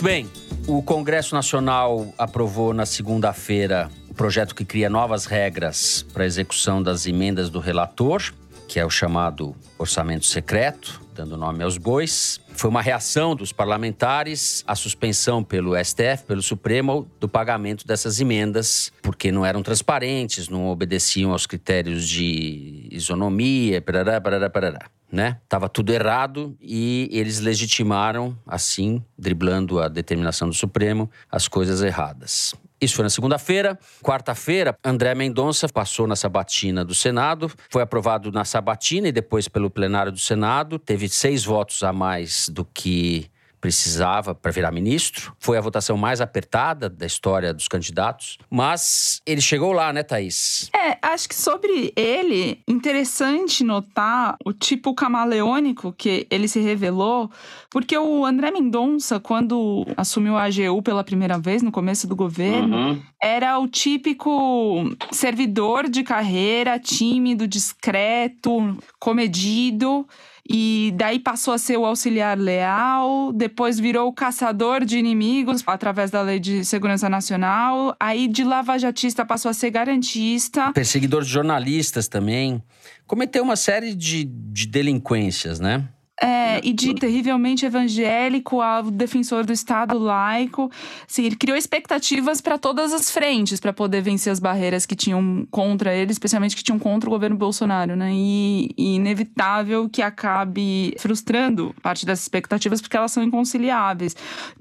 Muito bem. O Congresso Nacional aprovou na segunda-feira o projeto que cria novas regras para a execução das emendas do relator, que é o chamado orçamento secreto, dando nome aos bois. Foi uma reação dos parlamentares à suspensão pelo STF, pelo Supremo, do pagamento dessas emendas, porque não eram transparentes, não obedeciam aos critérios de isonomia, parará, parará, parará né? Tava tudo errado e eles legitimaram, assim, driblando a determinação do Supremo, as coisas erradas. Isso foi na segunda-feira. Quarta-feira, André Mendonça passou na sabatina do Senado, foi aprovado na sabatina e depois pelo plenário do Senado. Teve seis votos a mais do que precisava para virar ministro. Foi a votação mais apertada da história dos candidatos, mas ele chegou lá, né, Thaís? É, acho que sobre ele, interessante notar o tipo camaleônico que ele se revelou, porque o André Mendonça, quando assumiu a AGU pela primeira vez, no começo do governo, uhum. era o típico servidor de carreira, tímido, discreto, comedido. E daí passou a ser o auxiliar leal, depois virou o caçador de inimigos através da Lei de Segurança Nacional. Aí de lavajatista passou a ser garantista. Perseguidor de jornalistas também. Cometeu uma série de, de delinquências, né? É, e de terrivelmente evangélico ao defensor do Estado laico. Assim, ele criou expectativas para todas as frentes para poder vencer as barreiras que tinham contra ele, especialmente que tinham contra o governo Bolsonaro, né? E, e inevitável que acabe frustrando parte dessas expectativas porque elas são inconciliáveis.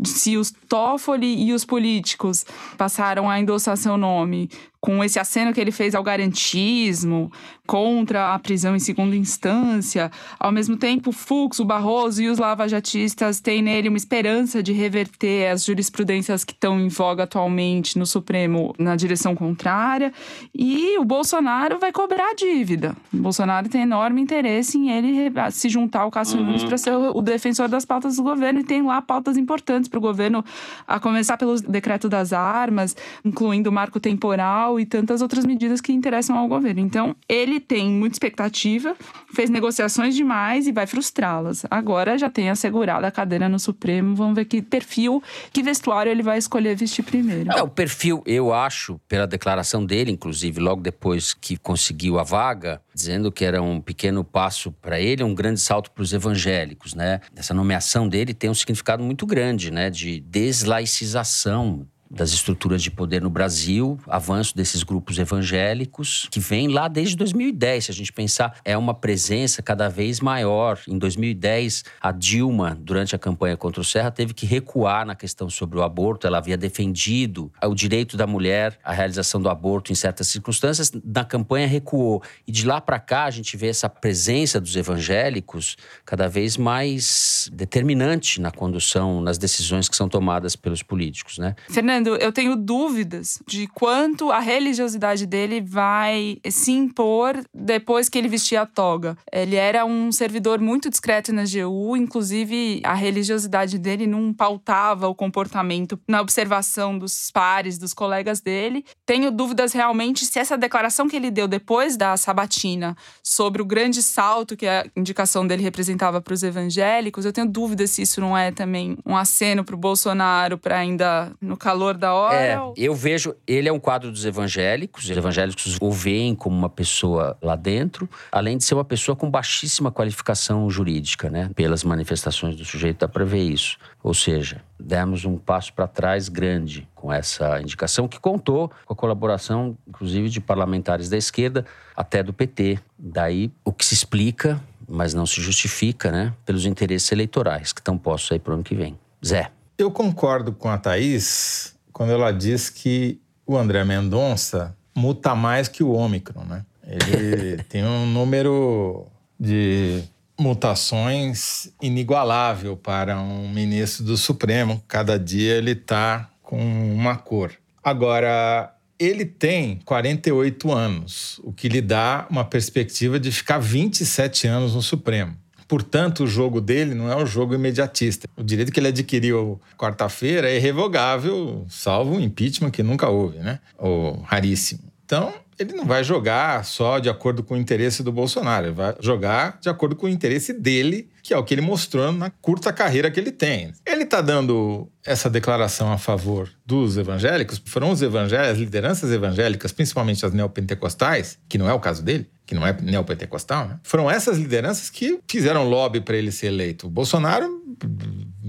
Se os Toffoli e os políticos passaram a endossar seu nome com esse aceno que ele fez ao garantismo, contra a prisão em segunda instância. Ao mesmo tempo, Fux, o Barroso e os lavajatistas têm nele uma esperança de reverter as jurisprudências que estão em voga atualmente no Supremo na direção contrária. E o Bolsonaro vai cobrar a dívida. O Bolsonaro tem enorme interesse em ele se juntar ao Cássio uhum. Nunes para ser o defensor das pautas do governo e tem lá pautas importantes para o governo, a começar pelo decreto das armas, incluindo o marco temporal e tantas outras medidas que interessam ao governo. Então, ele tem muita expectativa, fez negociações demais e vai frustrá-las. Agora já tem assegurado a cadeira no Supremo, vamos ver que perfil, que vestuário ele vai escolher vestir primeiro. É, o perfil, eu acho, pela declaração dele, inclusive, logo depois que conseguiu a vaga, dizendo que era um pequeno passo para ele, um grande salto para os evangélicos, né? Essa nomeação dele tem um significado muito grande, né? De deslaicização das estruturas de poder no Brasil, avanço desses grupos evangélicos, que vem lá desde 2010. Se a gente pensar, é uma presença cada vez maior. Em 2010, a Dilma, durante a campanha contra o Serra, teve que recuar na questão sobre o aborto. Ela havia defendido o direito da mulher à realização do aborto em certas circunstâncias. Na campanha, recuou. E de lá para cá, a gente vê essa presença dos evangélicos cada vez mais determinante na condução, nas decisões que são tomadas pelos políticos, né? Fernando, eu tenho dúvidas de quanto a religiosidade dele vai se impor depois que ele vestir a toga. Ele era um servidor muito discreto na GU, inclusive a religiosidade dele não pautava o comportamento na observação dos pares, dos colegas dele. Tenho dúvidas realmente se essa declaração que ele deu depois da sabatina sobre o grande salto que a indicação dele representava para os evangélicos, eu tenho dúvidas se isso não é também um aceno para o Bolsonaro para ainda no calor valor da hora? É, eu vejo, ele é um quadro dos evangélicos. Os evangélicos o veem como uma pessoa lá dentro, além de ser uma pessoa com baixíssima qualificação jurídica, né? Pelas manifestações do sujeito dá para ver isso. Ou seja, demos um passo para trás grande com essa indicação que contou com a colaboração, inclusive, de parlamentares da esquerda, até do PT. Daí o que se explica, mas não se justifica, né? Pelos interesses eleitorais que estão postos aí para o ano que vem. Zé. Eu concordo com a Thaís quando ela diz que o André Mendonça muta mais que o Ômicron, né? Ele tem um número de mutações inigualável para um ministro do Supremo. Cada dia ele está com uma cor. Agora, ele tem 48 anos, o que lhe dá uma perspectiva de ficar 27 anos no Supremo. Portanto, o jogo dele não é um jogo imediatista. O direito que ele adquiriu quarta-feira é irrevogável, salvo o impeachment que nunca houve, né? Ou raríssimo. Então, ele não vai jogar só de acordo com o interesse do Bolsonaro, ele vai jogar de acordo com o interesse dele, que é o que ele mostrou na curta carreira que ele tem. Ele está dando essa declaração a favor dos evangélicos, foram os evangélicos, as lideranças evangélicas, principalmente as neopentecostais, que não é o caso dele, que não é neopentecostal, né? foram essas lideranças que fizeram lobby para ele ser eleito. O Bolsonaro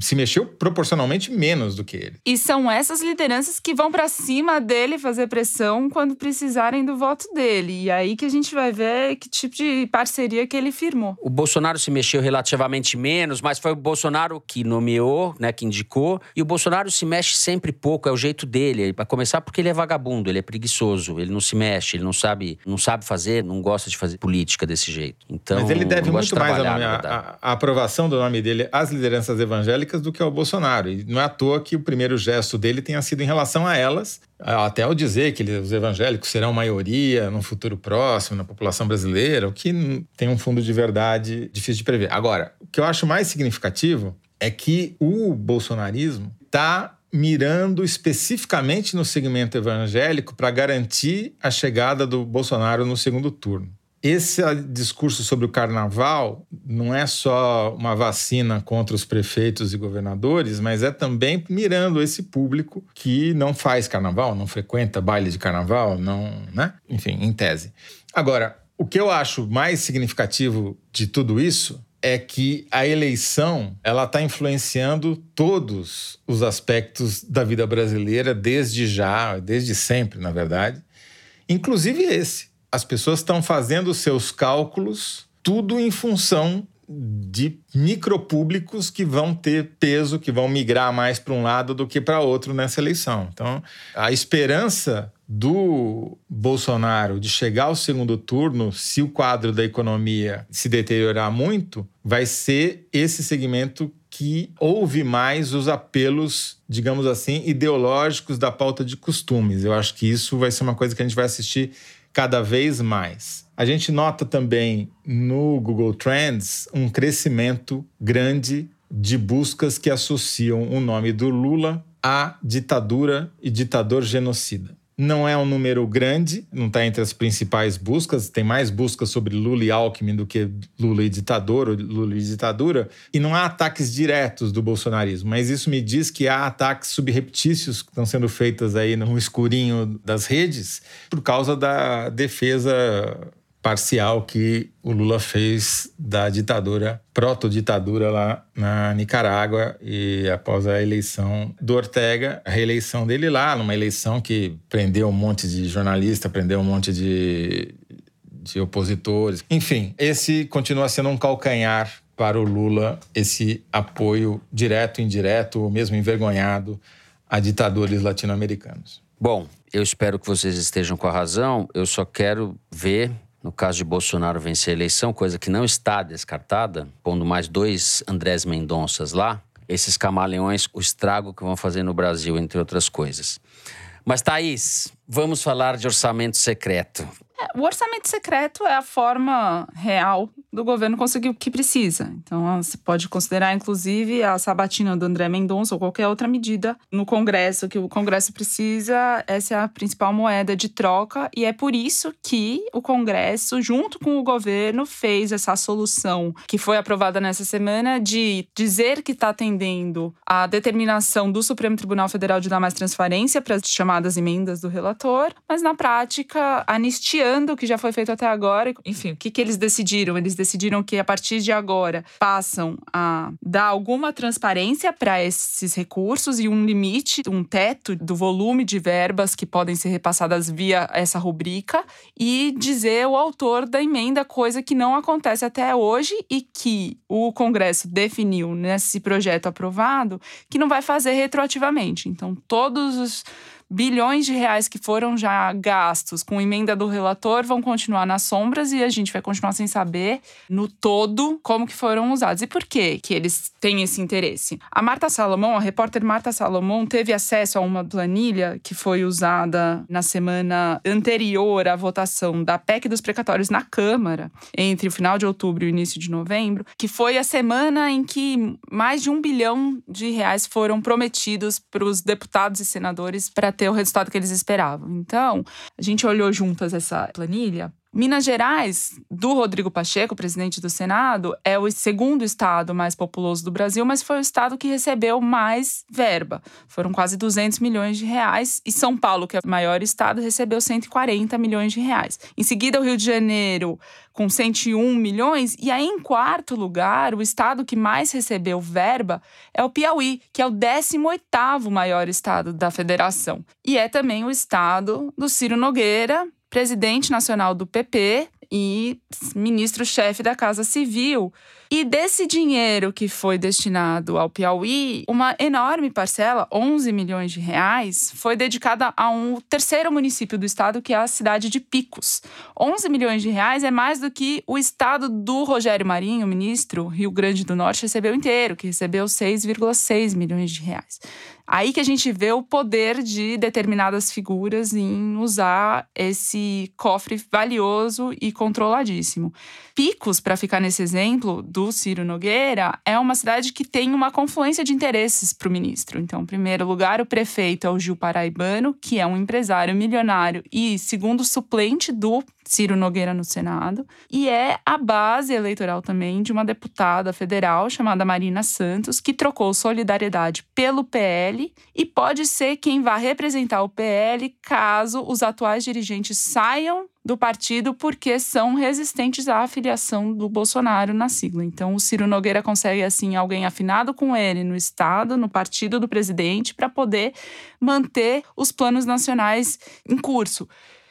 se mexeu proporcionalmente menos do que ele. E são essas lideranças que vão para cima dele fazer pressão quando precisarem do voto dele. E aí que a gente vai ver que tipo de parceria que ele firmou. O Bolsonaro se mexeu relativamente menos, mas foi o Bolsonaro que nomeou, né, que indicou. E o Bolsonaro se mexe sempre pouco, é o jeito dele. Para começar, porque ele é vagabundo, ele é preguiçoso, ele não se mexe, ele não sabe, não sabe fazer, não gosta de fazer política desse jeito. Então, mas ele deve muito mais a, a, a aprovação do nome dele às lideranças evangélicas do que ao Bolsonaro. E não é à toa que o primeiro gesto dele tenha sido em relação a elas, até ao dizer que os evangélicos serão maioria no futuro próximo, na população brasileira, o que tem um fundo de verdade difícil de prever. Agora, o que eu acho mais significativo é que o bolsonarismo está mirando especificamente no segmento evangélico para garantir a chegada do Bolsonaro no segundo turno. Esse discurso sobre o carnaval não é só uma vacina contra os prefeitos e governadores, mas é também mirando esse público que não faz carnaval, não frequenta baile de carnaval, não, né? Enfim, em tese. Agora, o que eu acho mais significativo de tudo isso é que a eleição ela está influenciando todos os aspectos da vida brasileira desde já, desde sempre, na verdade, inclusive esse as pessoas estão fazendo seus cálculos tudo em função de micropúblicos que vão ter peso, que vão migrar mais para um lado do que para outro nessa eleição. Então, a esperança do Bolsonaro de chegar ao segundo turno, se o quadro da economia se deteriorar muito, vai ser esse segmento que ouve mais os apelos, digamos assim, ideológicos da pauta de costumes. Eu acho que isso vai ser uma coisa que a gente vai assistir cada vez mais. A gente nota também no Google Trends um crescimento grande de buscas que associam o nome do Lula à ditadura e ditador genocida. Não é um número grande, não está entre as principais buscas, tem mais buscas sobre Lula e Alckmin do que Lula e ditador ou Lula e ditadura, e não há ataques diretos do bolsonarismo, mas isso me diz que há ataques subreptícios que estão sendo feitos aí no escurinho das redes por causa da defesa parcial que o Lula fez da ditadura, proto-ditadura lá na Nicarágua e após a eleição do Ortega, a reeleição dele lá, numa eleição que prendeu um monte de jornalista, prendeu um monte de, de opositores. Enfim, esse continua sendo um calcanhar para o Lula, esse apoio direto, indireto, ou mesmo envergonhado a ditadores latino-americanos. Bom, eu espero que vocês estejam com a razão. Eu só quero ver no caso de Bolsonaro vencer a eleição, coisa que não está descartada, pondo mais dois Andrés Mendonças lá, esses camaleões, o estrago que vão fazer no Brasil, entre outras coisas. Mas, Thaís, vamos falar de orçamento secreto. É, o orçamento secreto é a forma real do governo conseguir o que precisa. Então, você pode considerar, inclusive, a sabatina do André Mendonça ou qualquer outra medida no Congresso que o Congresso precisa. Essa é a principal moeda de troca e é por isso que o Congresso, junto com o governo, fez essa solução que foi aprovada nessa semana de dizer que está atendendo a determinação do Supremo Tribunal Federal de dar mais transparência para as chamadas emendas do relator, mas na prática anistiando reiterando o que já foi feito até agora. Enfim, o que, que eles decidiram? Eles decidiram que a partir de agora passam a dar alguma transparência para esses recursos e um limite, um teto do volume de verbas que podem ser repassadas via essa rubrica e dizer o autor da emenda, coisa que não acontece até hoje e que o Congresso definiu nesse projeto aprovado que não vai fazer retroativamente. Então, todos os bilhões de reais que foram já gastos com emenda do relator vão continuar nas sombras e a gente vai continuar sem saber no todo como que foram usados. E por que que eles têm esse interesse? A Marta Salomão, a repórter Marta Salomão, teve acesso a uma planilha que foi usada na semana anterior à votação da PEC dos precatórios na Câmara, entre o final de outubro e o início de novembro, que foi a semana em que mais de um bilhão de reais foram prometidos para os deputados e senadores para ter o resultado que eles esperavam. Então, a gente olhou juntas essa planilha Minas Gerais, do Rodrigo Pacheco, presidente do Senado, é o segundo estado mais populoso do Brasil, mas foi o estado que recebeu mais verba. Foram quase 200 milhões de reais. E São Paulo, que é o maior estado, recebeu 140 milhões de reais. Em seguida, o Rio de Janeiro, com 101 milhões. E aí, em quarto lugar, o estado que mais recebeu verba é o Piauí, que é o 18º maior estado da federação. E é também o estado do Ciro Nogueira, presidente nacional do PP e ministro-chefe da Casa Civil. E desse dinheiro que foi destinado ao Piauí, uma enorme parcela, 11 milhões de reais, foi dedicada a um terceiro município do estado, que é a cidade de Picos. 11 milhões de reais é mais do que o estado do Rogério Marinho, ministro Rio Grande do Norte, recebeu inteiro, que recebeu 6,6 milhões de reais. Aí que a gente vê o poder de determinadas figuras em usar esse cofre valioso e controladíssimo. Picos, para ficar nesse exemplo do Ciro Nogueira, é uma cidade que tem uma confluência de interesses para o ministro. Então, em primeiro lugar, o prefeito é o Gil Paraibano, que é um empresário milionário e segundo suplente do Ciro Nogueira no Senado, e é a base eleitoral também de uma deputada federal chamada Marina Santos, que trocou solidariedade pelo PL e pode ser quem vá representar o PL caso os atuais dirigentes saiam do partido porque são resistentes à afiliação do Bolsonaro na sigla. Então, o Ciro Nogueira consegue, assim, alguém afinado com ele no Estado, no partido do presidente, para poder manter os planos nacionais em curso.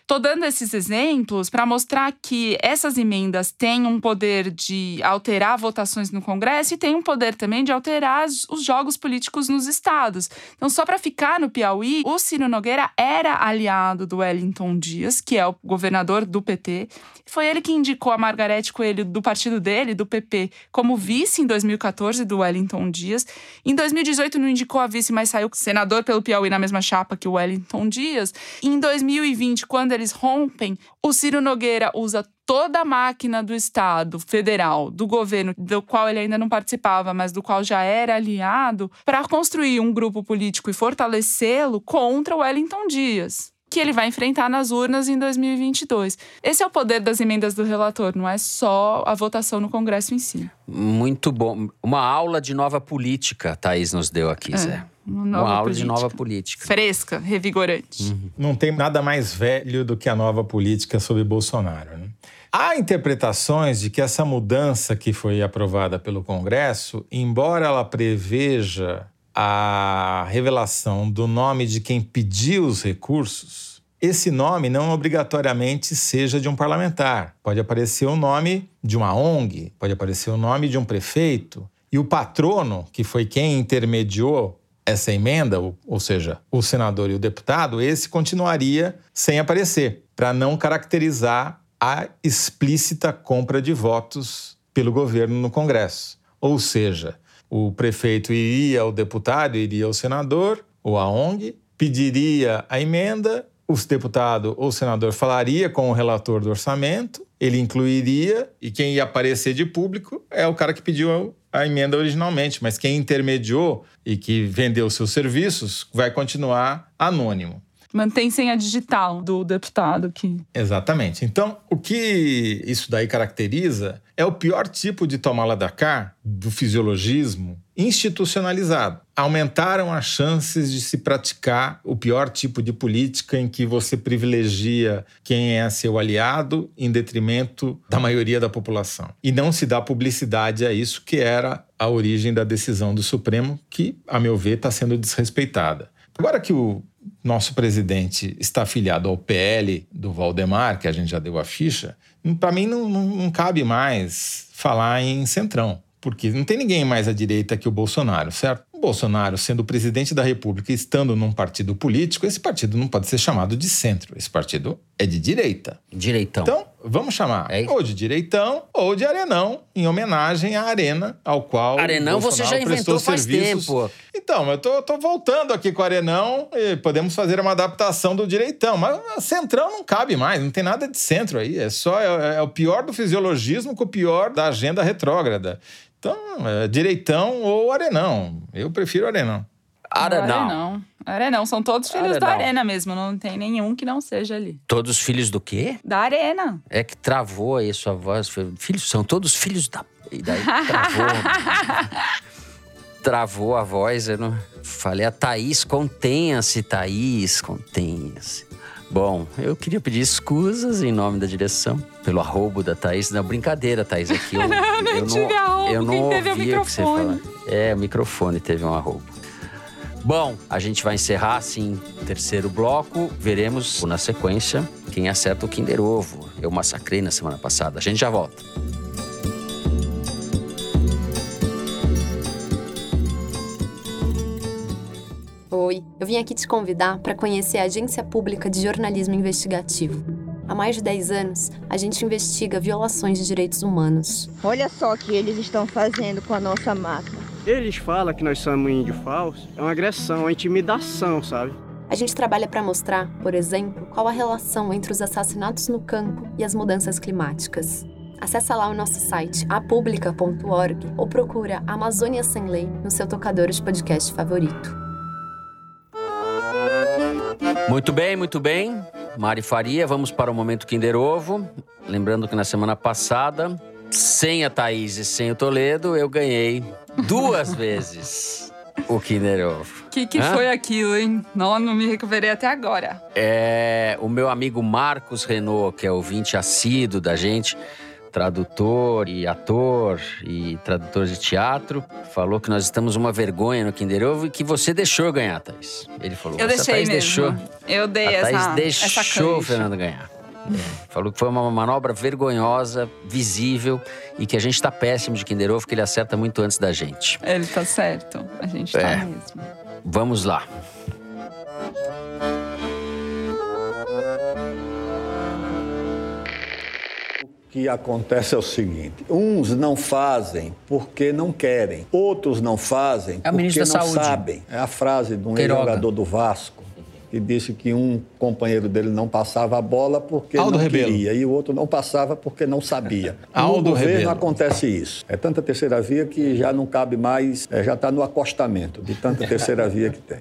Estou dando esses exemplos para mostrar que essas emendas têm um poder de alterar votações no Congresso e têm um poder também de alterar os jogos políticos nos estados. Então, só para ficar no Piauí, o Ciro Nogueira era aliado do Wellington Dias, que é o governador do PT. Foi ele que indicou a Margarete Coelho do partido dele, do PP, como vice em 2014 do Wellington Dias. Em 2018 não indicou a vice, mas saiu senador pelo Piauí na mesma chapa que o Wellington Dias. Em 2020, quando eles rompem, o Ciro Nogueira usa toda a máquina do Estado federal, do governo, do qual ele ainda não participava, mas do qual já era aliado, para construir um grupo político e fortalecê-lo contra o Wellington Dias que ele vai enfrentar nas urnas em 2022. Esse é o poder das emendas do relator, não é só a votação no Congresso em si. Muito bom. Uma aula de nova política, Thaís nos deu aqui, é. Zé. Uma, uma aula política. de nova política. Fresca, revigorante. Uhum. Não tem nada mais velho do que a nova política sobre Bolsonaro. Né? Há interpretações de que essa mudança que foi aprovada pelo Congresso, embora ela preveja a revelação do nome de quem pediu os recursos, esse nome não obrigatoriamente seja de um parlamentar. Pode aparecer o nome de uma ONG, pode aparecer o nome de um prefeito. E o patrono, que foi quem intermediou essa emenda, ou seja, o senador e o deputado, esse continuaria sem aparecer, para não caracterizar a explícita compra de votos pelo governo no Congresso. Ou seja, o prefeito iria ao deputado, iria ao senador ou à ONG, pediria a emenda, o deputado ou senador falaria com o relator do orçamento, ele incluiria e quem ia aparecer de público é o cara que pediu a emenda originalmente, mas quem intermediou e que vendeu seus serviços vai continuar anônimo. Mantém senha digital do deputado que. Exatamente. Então, o que isso daí caracteriza é o pior tipo de tomar lá da cá, do fisiologismo, institucionalizado. Aumentaram as chances de se praticar o pior tipo de política em que você privilegia quem é seu aliado em detrimento da maioria da população. E não se dá publicidade a isso, que era a origem da decisão do Supremo, que, a meu ver, está sendo desrespeitada. Agora que o nosso presidente está afiliado ao PL do Valdemar, que a gente já deu a ficha, para mim não, não, não cabe mais falar em centrão porque não tem ninguém mais à direita que o Bolsonaro, certo? Bolsonaro, sendo presidente da República e estando num partido político, esse partido não pode ser chamado de centro. Esse partido é de direita. Direitão. Então, vamos chamar é ou de direitão ou de arenão, em homenagem à arena ao qual. Arenão você já inventou faz serviços. tempo. Então, eu tô, tô, voltando aqui com o arenão e podemos fazer uma adaptação do direitão. Mas centrão não cabe mais, não tem nada de centro aí. É só é, é o pior do fisiologismo com o pior da agenda retrógrada. Então, é direitão ou arenão. Eu prefiro arenão. Arenão. Arenão. Arenão. São todos filhos arenão. da arena mesmo. Não tem nenhum que não seja ali. Todos filhos do quê? Da arena. É que travou aí sua voz. Filhos, são todos filhos da. E daí travou. travou a voz. Eu não... Falei a Thaís, contenha-se, Thaís, contenha-se. Bom, eu queria pedir escusas em nome da direção pelo arrobo da Thaís. Não, brincadeira, Thaís, aqui. Eu, eu não eu não, eu não quem teve o microfone. É, o microfone teve um arrobo. Bom, a gente vai encerrar assim terceiro bloco. Veremos na sequência quem acerta o Kinder Ovo. Eu massacrei na semana passada. A gente já volta. Oi, eu vim aqui te convidar para conhecer a Agência Pública de Jornalismo Investigativo. Há mais de 10 anos, a gente investiga violações de direitos humanos. Olha só o que eles estão fazendo com a nossa mata. Eles falam que nós somos índio falso. É uma agressão, uma intimidação, sabe? A gente trabalha para mostrar, por exemplo, qual a relação entre os assassinatos no campo e as mudanças climáticas. Acesse lá o nosso site apublica.org ou procura Amazônia Sem Lei no seu tocador de podcast favorito. Muito bem, muito bem. Mari Faria, vamos para o momento Kinder Ovo. Lembrando que na semana passada, sem a Thaís e sem o Toledo, eu ganhei duas vezes o Kinder Ovo. O que, que foi aquilo, hein? Não, não me recuperei até agora. É, o meu amigo Marcos Renault, que é ouvinte assíduo da gente, tradutor e ator e tradutor de teatro, falou que nós estamos uma vergonha no Kinder Ovo e que você deixou ganhar, Thaís. Ele falou, eu deixei Thaís mesmo. deixou. Eu dei a Thaís essa deixou essa o Fernando ganhar. É. Falou que foi uma manobra vergonhosa, visível e que a gente tá péssimo de Kinder Ovo, que ele acerta muito antes da gente. Ele tá certo. A gente tá é. mesmo. Vamos lá. que acontece é o seguinte: uns não fazem porque não querem, outros não fazem é porque não saúde. sabem. É a frase de um jogador do Vasco que disse que um companheiro dele não passava a bola porque Aldo não Rebelo. queria e o outro não passava porque não sabia. Aldo no governo Rebelo. acontece isso. É tanta terceira via que já não cabe mais, é, já está no acostamento de tanta terceira via que tem.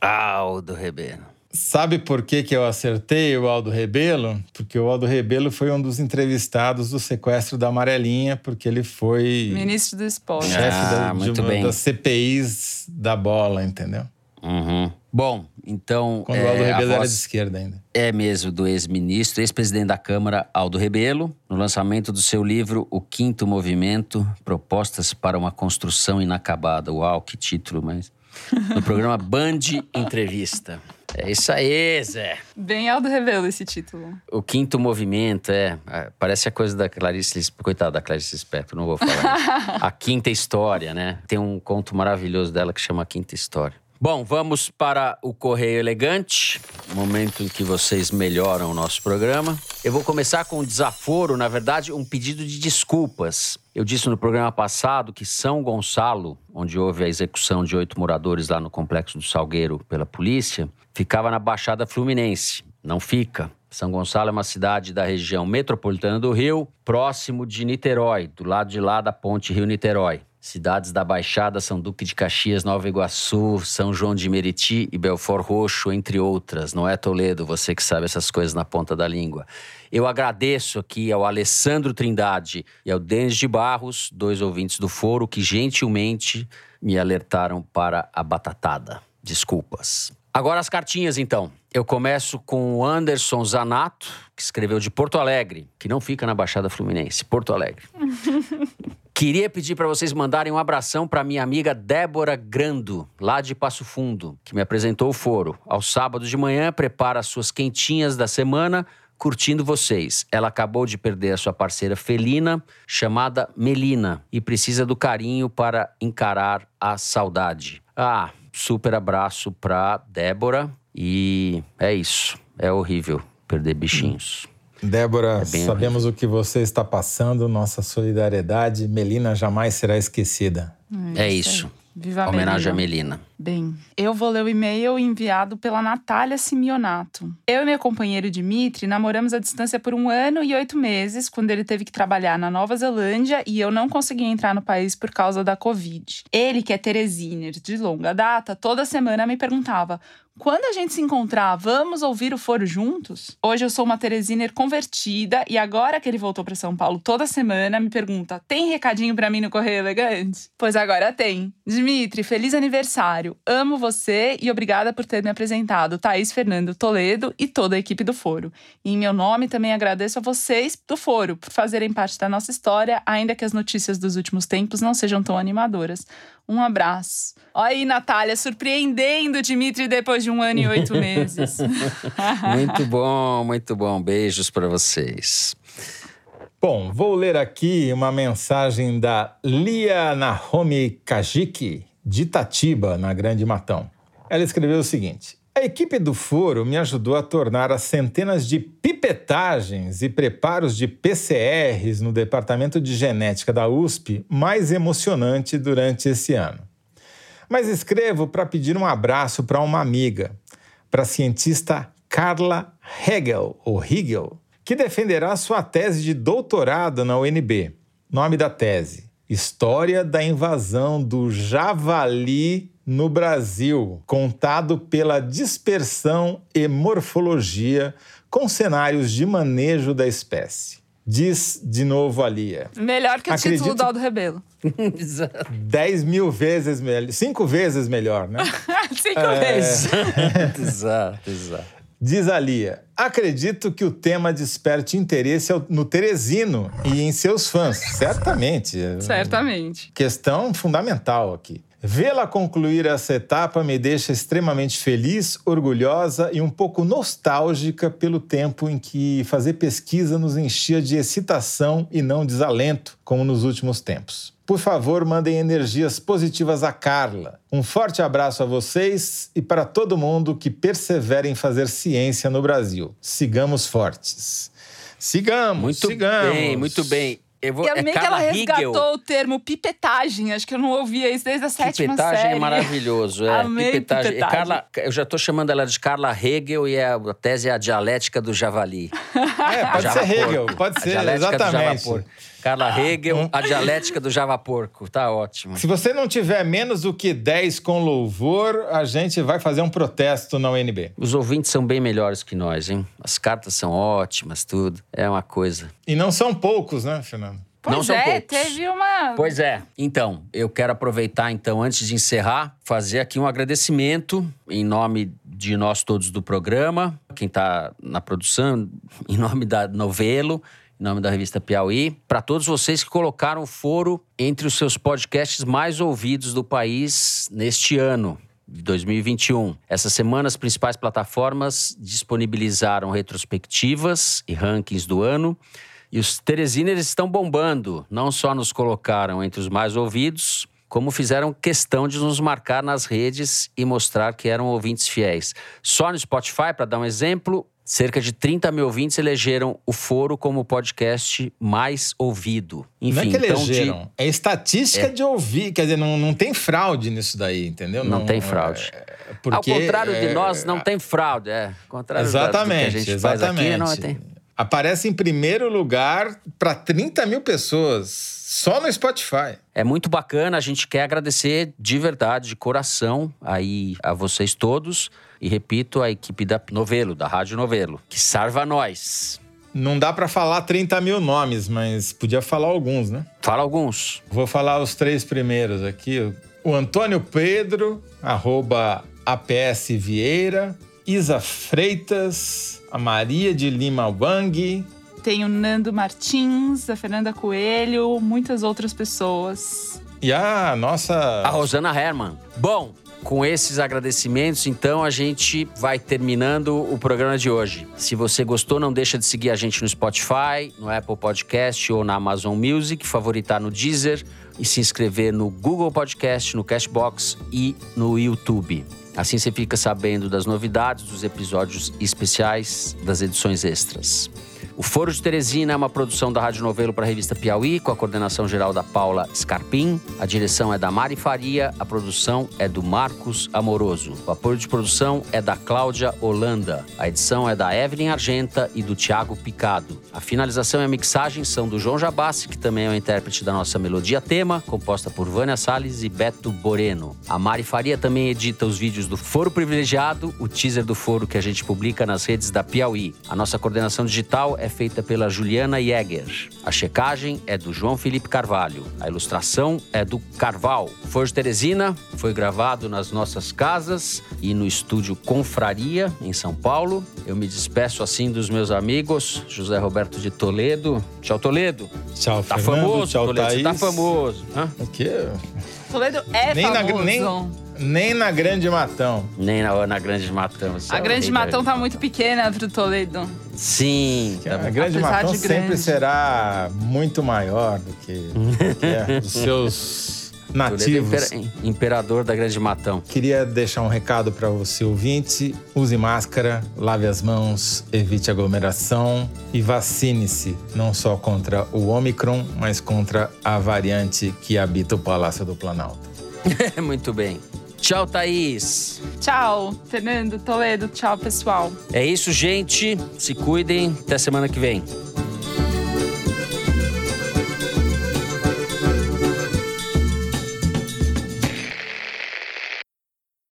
Aldo Rebelo. Sabe por que, que eu acertei o Aldo Rebelo? Porque o Aldo Rebelo foi um dos entrevistados do sequestro da Amarelinha, porque ele foi. Ministro do Esporte. Chefe Ah, da, de uma bem. das CPIs da bola, entendeu? Uhum. Bom, então. Quando o Aldo é, a Rebelo era voz de esquerda ainda. É mesmo do ex-ministro, ex-presidente da Câmara, Aldo Rebelo, no lançamento do seu livro O Quinto Movimento Propostas para uma Construção Inacabada. Uau, que título, mas. No programa Band Entrevista. É isso aí, Zé. Bem Aldo Rebelo esse título. O quinto movimento, é. é, Parece a coisa da Clarice Lispector. Coitada da Clarice Lispector, não vou falar. a quinta história, né? Tem um conto maravilhoso dela que chama A Quinta História. Bom, vamos para o Correio Elegante, momento em que vocês melhoram o nosso programa. Eu vou começar com um desaforo, na verdade, um pedido de desculpas. Eu disse no programa passado que São Gonçalo, onde houve a execução de oito moradores lá no complexo do Salgueiro pela polícia, ficava na Baixada Fluminense. Não fica. São Gonçalo é uma cidade da região metropolitana do Rio, próximo de Niterói, do lado de lá da ponte Rio-Niterói. Cidades da Baixada são Duque de Caxias, Nova Iguaçu, São João de Meriti e Belfort Roxo, entre outras. Não é Toledo, você que sabe essas coisas na ponta da língua. Eu agradeço aqui ao Alessandro Trindade e ao Denis de Barros, dois ouvintes do foro, que gentilmente me alertaram para a batatada. Desculpas. Agora as cartinhas, então. Eu começo com o Anderson Zanato, que escreveu de Porto Alegre, que não fica na Baixada Fluminense, Porto Alegre. Queria pedir para vocês mandarem um abração para minha amiga Débora Grando, lá de Passo Fundo, que me apresentou o foro. Ao sábado de manhã, prepara as suas quentinhas da semana, curtindo vocês. Ela acabou de perder a sua parceira felina, chamada Melina, e precisa do carinho para encarar a saudade. Ah, super abraço para Débora e é isso. É horrível perder bichinhos. Débora, É bem sabemos o que você está passando, nossa solidariedade. Melina jamais será esquecida. É isso. Viva a Homenagem Melina. a Melina. Bem, eu vou ler o e-mail enviado pela Natália Simeonato. Eu e meu companheiro Dimitri namoramos à distância por um ano e oito meses, quando ele teve que trabalhar na Nova Zelândia e eu não consegui entrar no país por causa da Covid. Ele, que é Teresiner de longa data, toda semana me perguntava: quando a gente se encontrar, vamos ouvir o foro juntos? Hoje eu sou uma Teresiner convertida e agora que ele voltou para São Paulo toda semana, me pergunta: tem recadinho para mim no Correio Elegante? Pois agora tem. Dimitri, feliz aniversário. Amo você e obrigada por ter me apresentado, Thaís Fernando Toledo e toda a equipe do Foro. E em meu nome também agradeço a vocês do Foro por fazerem parte da nossa história, ainda que as notícias dos últimos tempos não sejam tão animadoras. Um abraço. Olha aí, Natália, surpreendendo o Dimitri depois de um ano e oito meses. muito bom, muito bom. Beijos para vocês. Bom, vou ler aqui uma mensagem da Lia Nahomi Kajiki, de Itatiba, na Grande Matão. Ela escreveu o seguinte: A equipe do Foro me ajudou a tornar as centenas de pipetagens e preparos de PCRs no Departamento de Genética da USP mais emocionante durante esse ano. Mas escrevo para pedir um abraço para uma amiga, para a cientista Carla Hegel, ou Hegel, que defenderá sua tese de doutorado na UNB. Nome da tese: História da invasão do javali no Brasil, contado pela dispersão e morfologia com cenários de manejo da espécie. Diz de novo a Lia. Melhor que o título Acredito- do Aldo Rebelo. Exato. 10 mil vezes melhor, cinco vezes melhor, né? Cinco É. vezes. exato, exato. Diz a Lia: Acredito que o tema desperte interesse no Teresino e em seus fãs. Certamente. Certamente. Questão fundamental aqui. Vê-la concluir essa etapa me deixa extremamente feliz, orgulhosa e um pouco nostálgica pelo tempo em que fazer pesquisa nos enchia de excitação e não desalento, como nos últimos tempos. Por favor, mandem energias positivas a Carla. Um forte abraço a vocês e para todo mundo que persevera em fazer ciência no Brasil. Sigamos fortes. Sigamos, Muito sigamos. bem, muito bem. Eu vou, E é amei que ela Carla resgatou Hegel. o termo pipetagem. Acho que eu não ouvia isso desde a sétima Pipetagem série. é maravilhoso. É. Amei pipetagem. pipetagem. Carla, eu já estou chamando ela de Carla Hegel e a, a tese é a dialética do javali. É, pode Java ser porco. Hegel, pode A ser, exatamente. Carla Hegel, a dialética do Java porco. Tá ótimo. Se você não tiver menos do que 10 com louvor, a gente vai fazer um protesto na UNB. Os ouvintes são bem melhores que nós, hein? As cartas são ótimas, tudo. É uma coisa. E não são poucos, né, Fernando? Pois Não são é, poucos. teve uma. Pois é. Então, eu quero aproveitar, então, antes de encerrar, fazer aqui um agradecimento em nome de nós todos do programa, quem está na produção, em nome da Novelo, em nome da revista Piauí, para todos vocês que colocaram o foro entre os seus podcasts mais ouvidos do país neste ano. De 2021. Essa semana, as principais plataformas disponibilizaram retrospectivas e rankings do ano. E os Teresiners estão bombando. Não só nos colocaram entre os mais ouvidos, como fizeram questão de nos marcar nas redes e mostrar que eram ouvintes fiéis. Só no Spotify, para dar um exemplo, cerca de 30 mil ouvintes elegeram o Foro como o podcast mais ouvido. Enfim, não é que então de- elegeram, é estatística É. de ouvir. Quer dizer, não, não tem fraude nisso daí, entendeu? Não, tem fraude. é, porque, Ao contrário de é, nós, não tem fraude. É. Ao contrário da- do que a Exatamente, gente faz aqui, exatamente. não tem. aparece em primeiro lugar para 30 mil pessoas, só no Spotify. É muito bacana, a gente quer agradecer de verdade, de coração, aí a vocês todos. E repito, a equipe da Novelo, da Rádio Novelo, que salva nós. Não dá para falar 30 mil nomes, mas podia falar alguns, né? Fala alguns. Vou falar os três primeiros aqui. O Antônio Pedro, arroba APS Vieira. Isa Freitas, a Maria de Lima Wang. Tem o Nando Martins, a Fernanda Coelho, muitas outras pessoas. E a nossa. A Rosana Herman. Bom, com esses agradecimentos, então a gente vai terminando o programa de hoje. Se você gostou, não deixa de seguir a gente no Spotify, no Apple Podcast ou na Amazon Music, favoritar no Deezer e se inscrever no Google Podcast, no Cashbox e no YouTube. Assim você fica sabendo das novidades dos episódios especiais das edições extras. O Foro de Teresina é uma produção da Rádio Novelo para a revista Piauí, com a coordenação geral da Paula Scarpim. A direção é da Mari Faria, a produção é do Marcos Amoroso. O apoio de produção é da Cláudia Holanda. A edição é da Evelyn Argenta e do Tiago Picado. A finalização e a mixagem são do João Jabassi, que também é o intérprete da nossa melodia tema, composta por Vânia Salles e Beto Boreno. A Mari Faria também edita os vídeos do Foro Privilegiado, o teaser do foro que a gente publica nas redes da Piauí. A nossa coordenação digital é feita pela Juliana Jäger. A checagem é do João Felipe Carvalho. A ilustração é do Carval. Forjo Teresina foi gravado nas nossas casas e no estúdio Confraria, em São Paulo. Eu me despeço assim dos meus amigos, José Roberto de Toledo. Tchau, Toledo. Tchau, Tá Fernando. famoso, Tchau, Toledo. Você tá Thaís. famoso. Hã? Aqui, Toledo é nem, na, famoso. nem, nem na Grande Matão. Nem na, na Grande Matão. Você A é o Grande Matão tá muito pequena pro Toledo. Sim. tá A Grande Apesar Matão sempre grande. será muito maior do que, do que é, os seus nativos. Toledo é imper- imperador da Grande Matão. Queria deixar um recado para você ouvinte: use máscara, lave as mãos, evite aglomeração e vacine-se não só contra o Omicron, mas contra a variante que habita o Palácio do Planalto. Muito bem. Tchau, Thaís. Tchau, Fernando, Toledo. Tchau, pessoal. É isso, gente. Se cuidem. Até semana que vem.